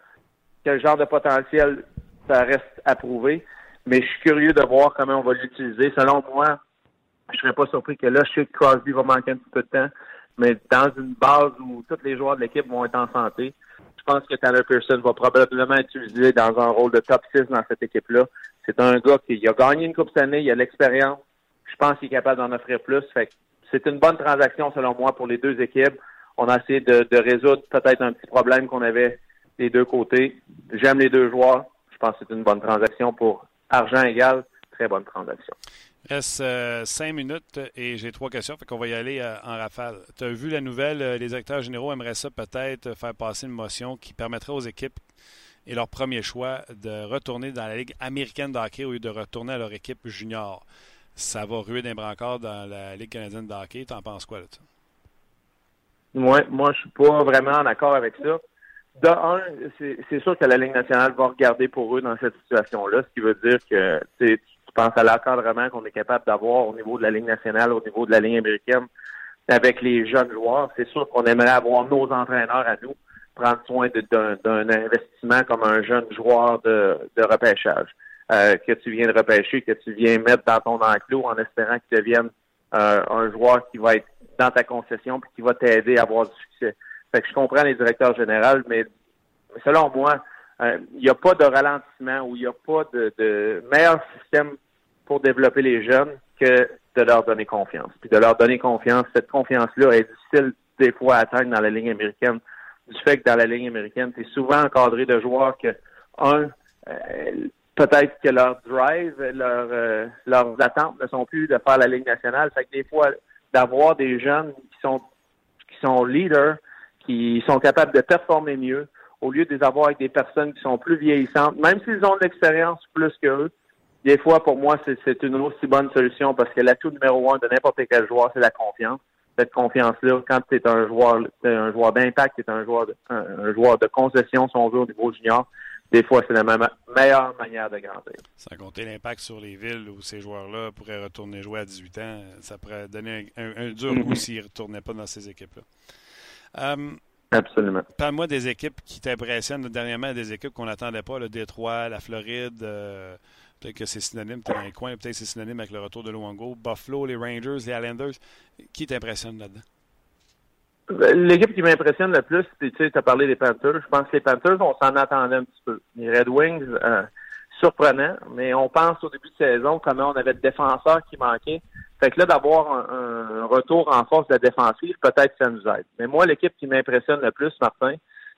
Quel genre de potentiel ça reste à prouver. Mais je suis curieux de voir comment on va l'utiliser. Selon moi, Je serais pas surpris que là, je sais que Crosby va manquer un petit peu de temps, mais dans une base où tous les joueurs de l'équipe vont être en santé, je pense que Tanner Pearson va probablement être utilisé dans un rôle de top 6 dans cette équipe-là. C'est un gars qui a gagné une coupe cette année, il a l'expérience. Je pense qu'il est capable d'en offrir plus. Fait c'est une bonne transaction selon moi pour les deux équipes. On a essayé de, résoudre peut-être un petit problème qu'on avait des deux côtés. J'aime les deux joueurs. Je pense que c'est une bonne transaction pour argent égal. Très bonne transaction. Reste euh, cinq minutes et j'ai trois questions, fait qu'on va y aller euh, en rafale. Tu as vu la nouvelle, euh, les directeurs généraux aimeraient ça peut-être faire passer une motion qui permettrait aux équipes et leur premier choix de retourner dans la Ligue américaine de hockey au lieu de retourner à leur équipe junior. Ça va ruer d'un brancard dans la Ligue canadienne de hockey. T'en penses quoi là dessus Moi, je suis pas vraiment d'accord avec ça. De un, c'est sûr que la Ligue nationale va regarder pour eux dans cette situation-là, ce qui veut dire que je pense à l'encadrement qu'on est capable d'avoir au niveau de la Ligue nationale, au niveau de la Ligue américaine, avec les jeunes joueurs. C'est sûr qu'on aimerait avoir nos entraîneurs à nous prendre soin d'un investissement comme un jeune joueur de, repêchage euh, que tu viens de repêcher, que tu viens mettre dans ton enclos en espérant qu'il devienne euh, un joueur qui va être dans ta concession et qui va t'aider à avoir du succès. Fait que je comprends les directeurs généraux, mais selon moi, euh, il n'y a pas de ralentissement ou il n'y a pas de, meilleur système pour développer les jeunes que de leur donner confiance. Puis de leur donner confiance, cette confiance-là est difficile des fois à atteindre dans la ligne américaine. Du fait que dans la ligne américaine, tu es souvent encadré de joueurs que, un, euh, peut-être que leur drive, leur, euh, leurs attentes ne sont plus de faire la ligne nationale. Fait que des fois, d'avoir des jeunes qui sont qui sont leaders, qui sont capables de performer mieux, au lieu de les avoir avec des personnes qui sont plus vieillissantes, même s'ils ont de l'expérience plus qu'eux. Des fois, pour moi, c'est une aussi bonne solution parce que l'atout numéro un de n'importe quel joueur, c'est la confiance. Cette confiance-là, quand tu es un joueur, un joueur d'impact, tu es un joueur, de, un, joueur de concession, si on veut, au niveau junior, des fois, c'est la meilleure manière de grandir. Sans compter l'impact sur les villes où ces joueurs-là pourraient retourner jouer à 18 ans, ça pourrait donner un, dur mm-hmm. coup s'ils ne retournaient pas dans ces équipes-là. Um, Absolument. Parle-moi des équipes qui t'impressionnent dernièrement, des équipes qu'on n'attendait pas, le Détroit, la Floride. Euh, peut-être que c'est synonyme, es dans les coins, peut-être c'est synonyme avec le retour de Luongo. Buffalo, les Rangers, les Islanders. Qui t'impressionne là-dedans? Ben, l'équipe qui m'impressionne le plus, tu as parlé des Panthers. Je pense que les Panthers, on s'en attendait un petit peu. Les Red Wings, euh, surprenant, mais on pense au début de saison comment on avait de défenseurs qui manquaient. Fait que là, d'avoir un, retour en force de la défensive, peut-être ça nous aide. Mais moi, l'équipe qui m'impressionne le plus, Martin,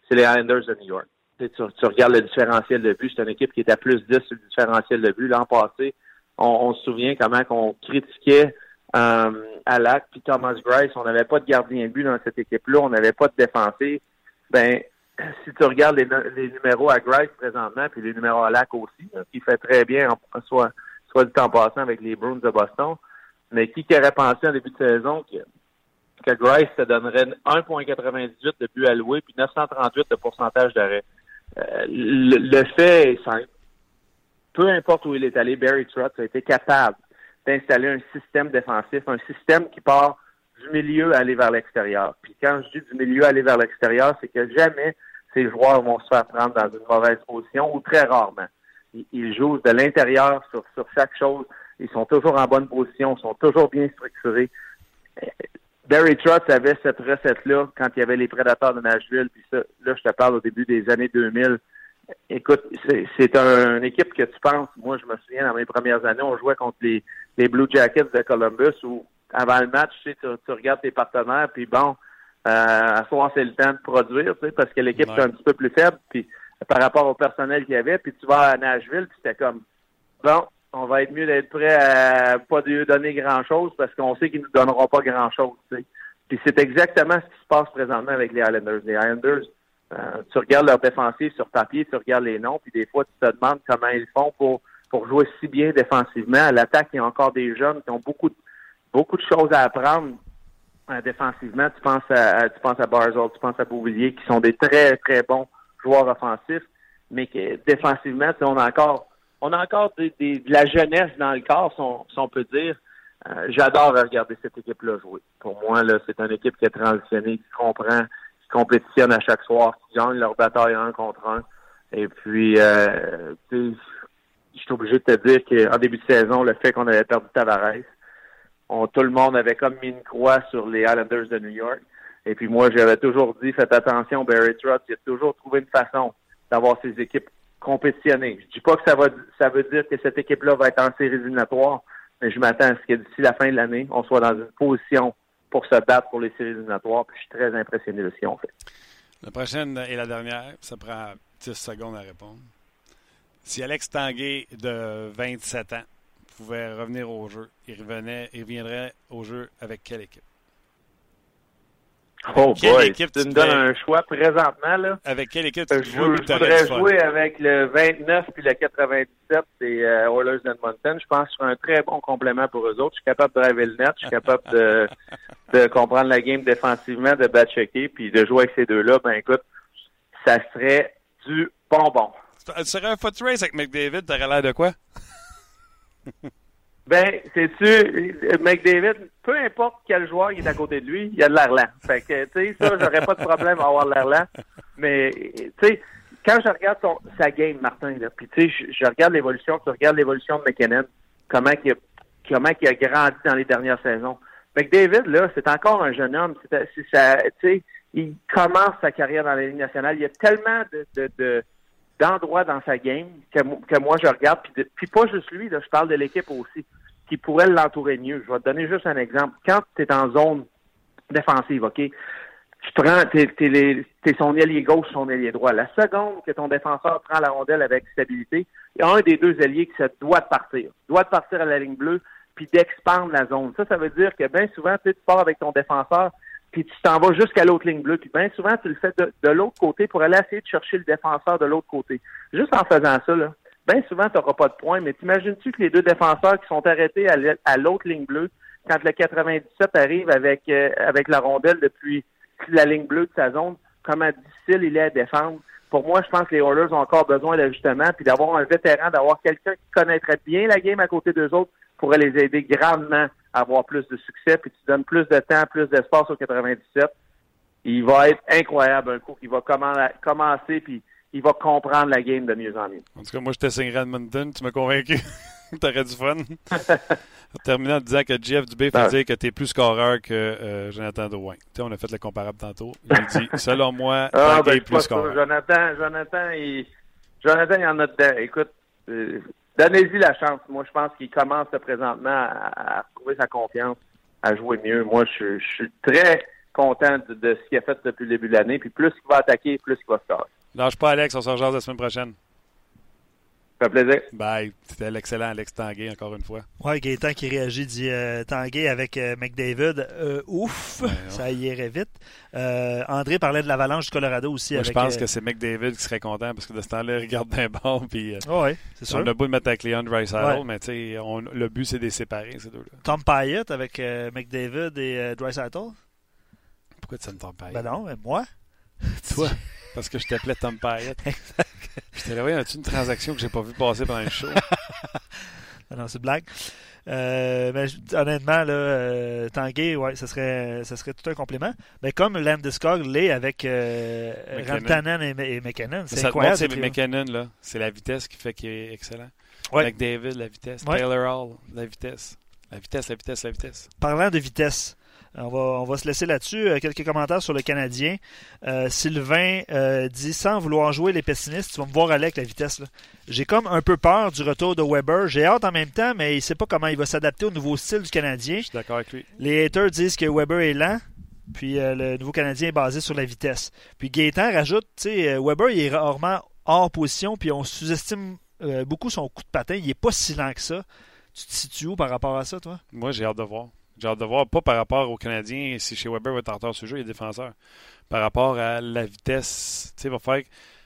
c'est les Islanders de New York. Tu, regardes le différentiel de but, c'est une équipe qui est à plus 10 sur le différentiel de but. L'an passé, on, se souvient comment on critiquait euh, Alak puis Thomas Grice. On n'avait pas de gardien de but dans cette équipe-là. On n'avait pas de défensif. Ben, si tu regardes les, numéros à Grice présentement, puis les numéros à Lac aussi, qui fait très bien, soit, soit du temps passant avec les Bruins de Boston, mais qui aurait pensé en début de saison que, que Grice se donnerait 1,98 de but alloué puis 938 de pourcentage d'arrêt? Euh, le, fait est simple. Peu importe où il est allé, Barry Trotz a été capable d'installer un système défensif, un système qui part du milieu à aller vers l'extérieur. Puis quand je dis du milieu à aller vers l'extérieur, c'est que jamais ces joueurs vont se faire prendre dans une mauvaise position ou très rarement. Ils, jouent de l'intérieur sur, sur chaque chose. Ils sont toujours en bonne position, sont toujours bien structurés. Barry Trotz avait cette recette-là quand il y avait les prédateurs de Nashville. Puis ça, là, je te parle au début des années 2000. Écoute, c'est une équipe que tu penses. Moi, je me souviens, dans mes premières années, on jouait contre les, les Blue Jackets de Columbus où, avant le match, tu, sais, tu, regardes tes partenaires, puis bon, euh, à soir, c'est le temps de produire, tu sais, parce que l'équipe est un petit peu plus faible, puis par rapport au personnel qu'il y avait, puis tu vas à Nashville, puis c'était comme, bon, on va être mieux d'être prêt à pas lui donner grand-chose parce qu'on sait qu'ils nous donneront pas grand-chose. Puis c'est exactement ce qui se passe présentement avec les Islanders. Les Islanders, euh, tu regardes leur défensive sur papier, tu regardes les noms, puis des fois tu te demandes comment ils font pour pour jouer si bien défensivement. À l'attaque, il y a encore des jeunes qui ont beaucoup de, beaucoup de choses à apprendre euh, défensivement. Tu penses à, tu penses à Barzell, tu penses à Bouvillier, qui sont des très très bons joueurs offensifs, mais que défensivement, on a encore on a encore de la jeunesse dans le corps, si on, peut dire. Euh, j'adore regarder cette équipe-là jouer. Pour moi, c'est une équipe qui est transitionnée, qui comprend, qui compétitionne à chaque soir, qui gagne leur bataille un contre un. Et puis, euh, je suis obligé de te dire qu'en début de saison, le fait qu'on avait perdu Tavares, tout le monde avait comme mis une croix sur les Islanders de New York. Et puis moi, j'avais toujours dit, faites attention, Barry Trotz, il a toujours trouvé une façon d'avoir ses équipes compétitionner. Je dis pas que ça va ça veut dire que cette équipe-là va être en série éliminatoires, mais je m'attends à ce que d'ici la fin de l'année, on soit dans une position pour se battre pour les séries éliminatoires. Puis je suis très impressionné de ce qu'ils ont fait. La prochaine et la dernière, ça prend 10 secondes à répondre. Si Alex Tanguay de 27 ans pouvait revenir au jeu, il revenait, il reviendrait au jeu avec quelle équipe? Oh boy, tu me donnes un choix présentement. Là. Avec quelle équipe tu je, voudrais jouer avec le 29 puis le 97 des euh, Oilers d'Edmonton. Je pense que c'est un très bon complément pour eux autres. Je suis capable de driver le net, je suis capable de, de comprendre la game défensivement, de back-checker, puis de jouer avec ces deux-là. Ben écoute, ça serait du bonbon. Ce serait un foot race avec McDavid, t'aurais l'air de quoi? Ben, c'est sûr, McDavid, peu importe quel joueur il est à côté de lui, il y a de l'air. Fait que, tu sais, ça, j'aurais pas de problème à avoir de l'air. Mais, tu sais, quand je regarde son, sa game, Martin, là, puis tu sais, je, regarde l'évolution, tu regardes l'évolution de McKinnon, comment il a, comment il a grandi dans les dernières saisons. McDavid, là, c'est encore un jeune homme. C'est, ça, il commence sa carrière dans la Ligue nationale. Il y a tellement de, de, de d'endroits dans sa game que, moi je regarde, puis, pas juste lui, je parle de l'équipe aussi, qui pourrait l'entourer mieux. Je vais te donner juste un exemple. Quand tu es en zone défensive, OK, tu prends, t'es, son ailier gauche, son ailier droit. La seconde que ton défenseur prend la rondelle avec stabilité, il y a un des deux ailiers qui se doit de partir, doit de partir à la ligne bleue, puis d'expandre la zone. Ça, ça veut dire que bien souvent, tu pars avec ton défenseur, puis tu t'en vas jusqu'à l'autre ligne bleue. Puis bien souvent, tu le fais de, l'autre côté pour aller essayer de chercher le défenseur de l'autre côté. Juste en faisant ça, là, bien souvent, tu n'auras pas de points, mais t'imagines-tu que les deux défenseurs qui sont arrêtés à l'autre ligne bleue, quand le 97 arrive avec, euh, avec la rondelle depuis la ligne bleue de sa zone, comment difficile il est à défendre? Pour moi, je pense que les Oilers ont encore besoin d'ajustement, puis d'avoir un vétéran, d'avoir quelqu'un qui connaîtrait bien la game à côté d'eux autres pourrait les aider grandement avoir plus de succès, puis tu donnes plus de temps, plus d'espace au 97, il va être incroyable un coup qui va commencer, puis il va comprendre la game de mieux en mieux. En tout cas, moi, je t'essayerai Edmonton, tu m'as convaincu. T'aurais du fun. Terminant en disant que Jeff Dubé fait dire que tu es plus scoreur que euh, Jonathan Drouin. Tu sais, on a fait le comparable tantôt. Il dit, selon moi, ah, ben, plus scoreur. Jonathan, Jonathan, il, Jonathan, il en a dedans. Écoute, euh, Donnez-y la chance. Moi, je pense qu'il commence présentement à, trouver sa confiance, à jouer mieux. Moi, je, suis très content de, ce qu'il a fait depuis le début de l'année. Puis plus il va attaquer, plus il va se faire. Lâche pas, Alex. On se rejoint la semaine prochaine. Ça fait plaisir. Bye. C'était l'excellent Alex Tanguay, encore une fois. Ouais, Gaétan qui réagit dit euh, Tanguay avec euh, McDavid. Euh, ouf, ça irait vite. Euh, André parlait de l'avalanche du Colorado aussi. je pense que c'est McDavid qui serait content parce que de ce temps-là, il regarde d'un bon. Puis, ouais, c'est sûr. On a beau de mettre avec Leon Dreisaitl, mais le but, c'est de les séparer, ces deux-là. Tom Pyatt avec McDavid et Dreisaitl. Pourquoi tu me Tom Pyatt Ben non, mais moi. Toi? Parce que je t'appelais Tom Pyatt. J'étais là, oui, as-tu une transaction que j'ai pas vu passer pendant le show? non, c'est blague. Euh, mais honnêtement, là, euh, Tanguay, ouais, ça serait, ça serait tout un complément. Mais comme Landeskog l'est avec euh, Rantanen et, McKinnon, c'est incroyable. C'est McKinnon, là. C'est la vitesse qui fait qu'il est excellent. Ouais. David, la vitesse. Taylor Hall, la vitesse. La vitesse, la vitesse, la vitesse. Parlant de vitesse, on va, on va se laisser là-dessus. Euh, quelques commentaires sur le Canadien. Euh, Sylvain euh, dit sans vouloir jouer les pessimistes, tu vas me voir aller avec la vitesse. J'ai comme un peu peur du retour de Weber. J'ai hâte en même temps, mais il ne sait pas comment il va s'adapter au nouveau style du Canadien. Je suis d'accord avec lui. Les haters disent que Weber est lent. Puis le nouveau Canadien est basé sur la vitesse. Puis Gaétan rajoute, tu sais, Weber il est rarement hors position, puis on sous-estime beaucoup son coup de patin. Il n'est pas si lent que ça. Tu te situes où par rapport à ça, toi? Moi, j'ai hâte de voir. J'ai hâte de voir, pas par rapport aux Canadiens, si chez Weber va être en retard ce jeu, il est défenseur. Par rapport à la vitesse, tu sais, va faire.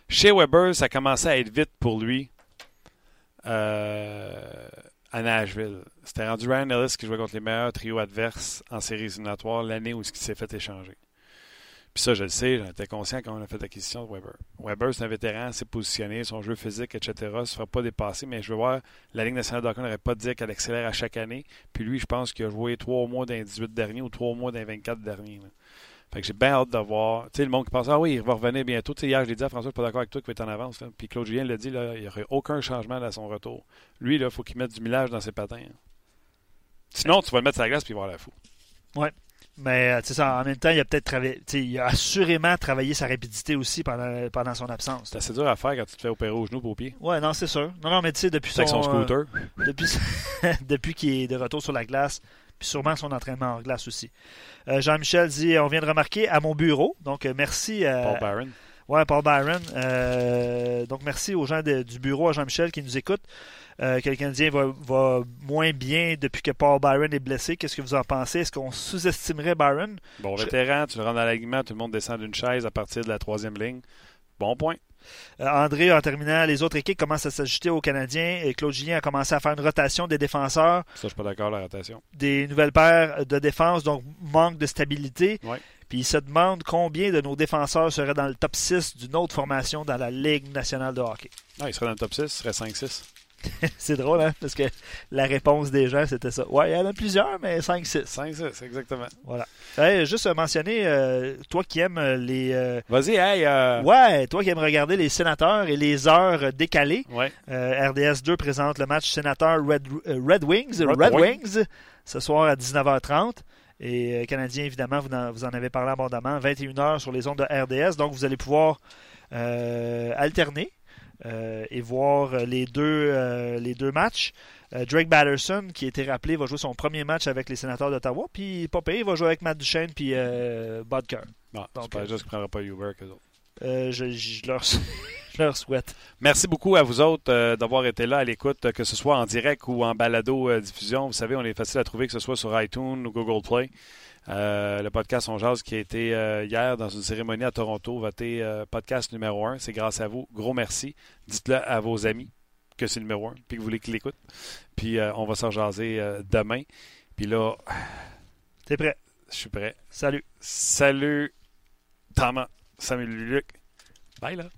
Chez Weber, ça commençait à être vite pour lui euh, à Nashville. C'était rendu Ryan Ellis qui jouait contre les meilleurs trios adverses en séries éliminatoires l'année où il s'est fait échanger. Puis ça, je le sais, j'en étais conscient quand on a fait l'acquisition de Weber. Weber, c'est un vétéran, s'est positionné, son jeu physique, etc., ne se fera pas dépasser, mais je veux voir, la Ligue nationale de hockey n'aurait pas dit qu'elle accélère à chaque année. Puis lui, je pense qu'il a joué trois mois les 18 derniers ou trois mois les 24 derniers. Fait que j'ai bien hâte de voir. Tu sais, le monde qui pense, ah oui, il va revenir bientôt. Tu sais, hier, je l'ai dit à François, je suis pas d'accord avec toi qu'il va être en avance. Puis Claude Julien l'a dit, là, il n'y aurait aucun changement à son retour. Lui, il faut qu'il mette du millage dans ses patins. Sinon, tu vas le mettre sur la glace puis avoir la fou. Ouais. Mais euh, ça, en même temps, il a peut-être travaillé. Il a assurément travaillé sa rapidité aussi pendant, pendant son absence. C'est assez dur à faire quand tu te fais opérer au genou pour au pied. Ouais, non, c'est sûr. Non, non, mais tu sais, depuis son. son scooter. depuis depuis qu'il est de retour sur la glace, puis sûrement son entraînement en glace aussi. Jean-Michel dit On vient de remarquer à mon bureau. Donc, merci. Paul Barron. Ouais, Paul Byron. Euh, donc, merci aux gens du bureau, à Jean-Michel qui nous écoutent. Euh, que le Canadien va, moins bien depuis que Paul Byron est blessé. Qu'est-ce que vous en pensez? Est-ce qu'on sous-estimerait Byron? Bon vétéran, tu le rends dans l'alignement, tout le monde descend d'une chaise à partir de la troisième ligne. Bon point. Euh, André, en terminant, les autres équipes commencent à s'ajouter aux Canadiens et Claude Julien a commencé à faire une rotation des défenseurs. Ça, je suis pas d'accord, la rotation. Des nouvelles paires de défense, donc manque de stabilité. Ouais. Puis il se demande combien de nos défenseurs seraient dans le top 6 d'une autre formation dans la Ligue nationale de hockey. Ah, il serait dans le top 6, il serait 5-6. c'est drôle, hein? Parce que la réponse des gens, c'était ça. Ouais, il y en a plusieurs, mais 5-6. 5-6, exactement. Voilà. juste mentionner, euh, toi qui aimes les. Euh, Vas-y, hey! Euh, ouais, toi qui aimes regarder les sénateurs et les heures décalées. Ouais. RDS 2 présente le match sénateur Red, Red Wings, Red, Wings, ce soir à 19h30. Et Canadien, évidemment, vous en, vous en, avez parlé abondamment. 21h sur les ondes de RDS. Donc, vous allez pouvoir alterner euh, et voir euh, les deux, euh, les deux matchs. Drake Batterson, qui a été rappelé, va jouer son premier match avec les sénateurs d'Ottawa. Puis Popeye va jouer avec Matt Duchesne puis euh, Bodker. Bon, pas juste qu'il ne prendra pas Uber que je, je, leur, je, leur, souhaite. Merci beaucoup à vous autres d'avoir été là à l'écoute, que ce soit en direct ou en balado-diffusion. Vous savez, on est facile à trouver, que ce soit sur iTunes ou Google Play. Euh, le podcast On Jazz qui a été euh, hier dans une cérémonie à Toronto, voté euh, podcast numéro un. C'est grâce à vous. Gros merci. Dites-le à vos amis que c'est numéro un, puis que vous voulez qu'ils l'écoutent. Puis on va s'en jaser demain. Puis là. T'es prêt? Je suis prêt. Salut. Salut, Thomas. Salut, Luc. Bye là.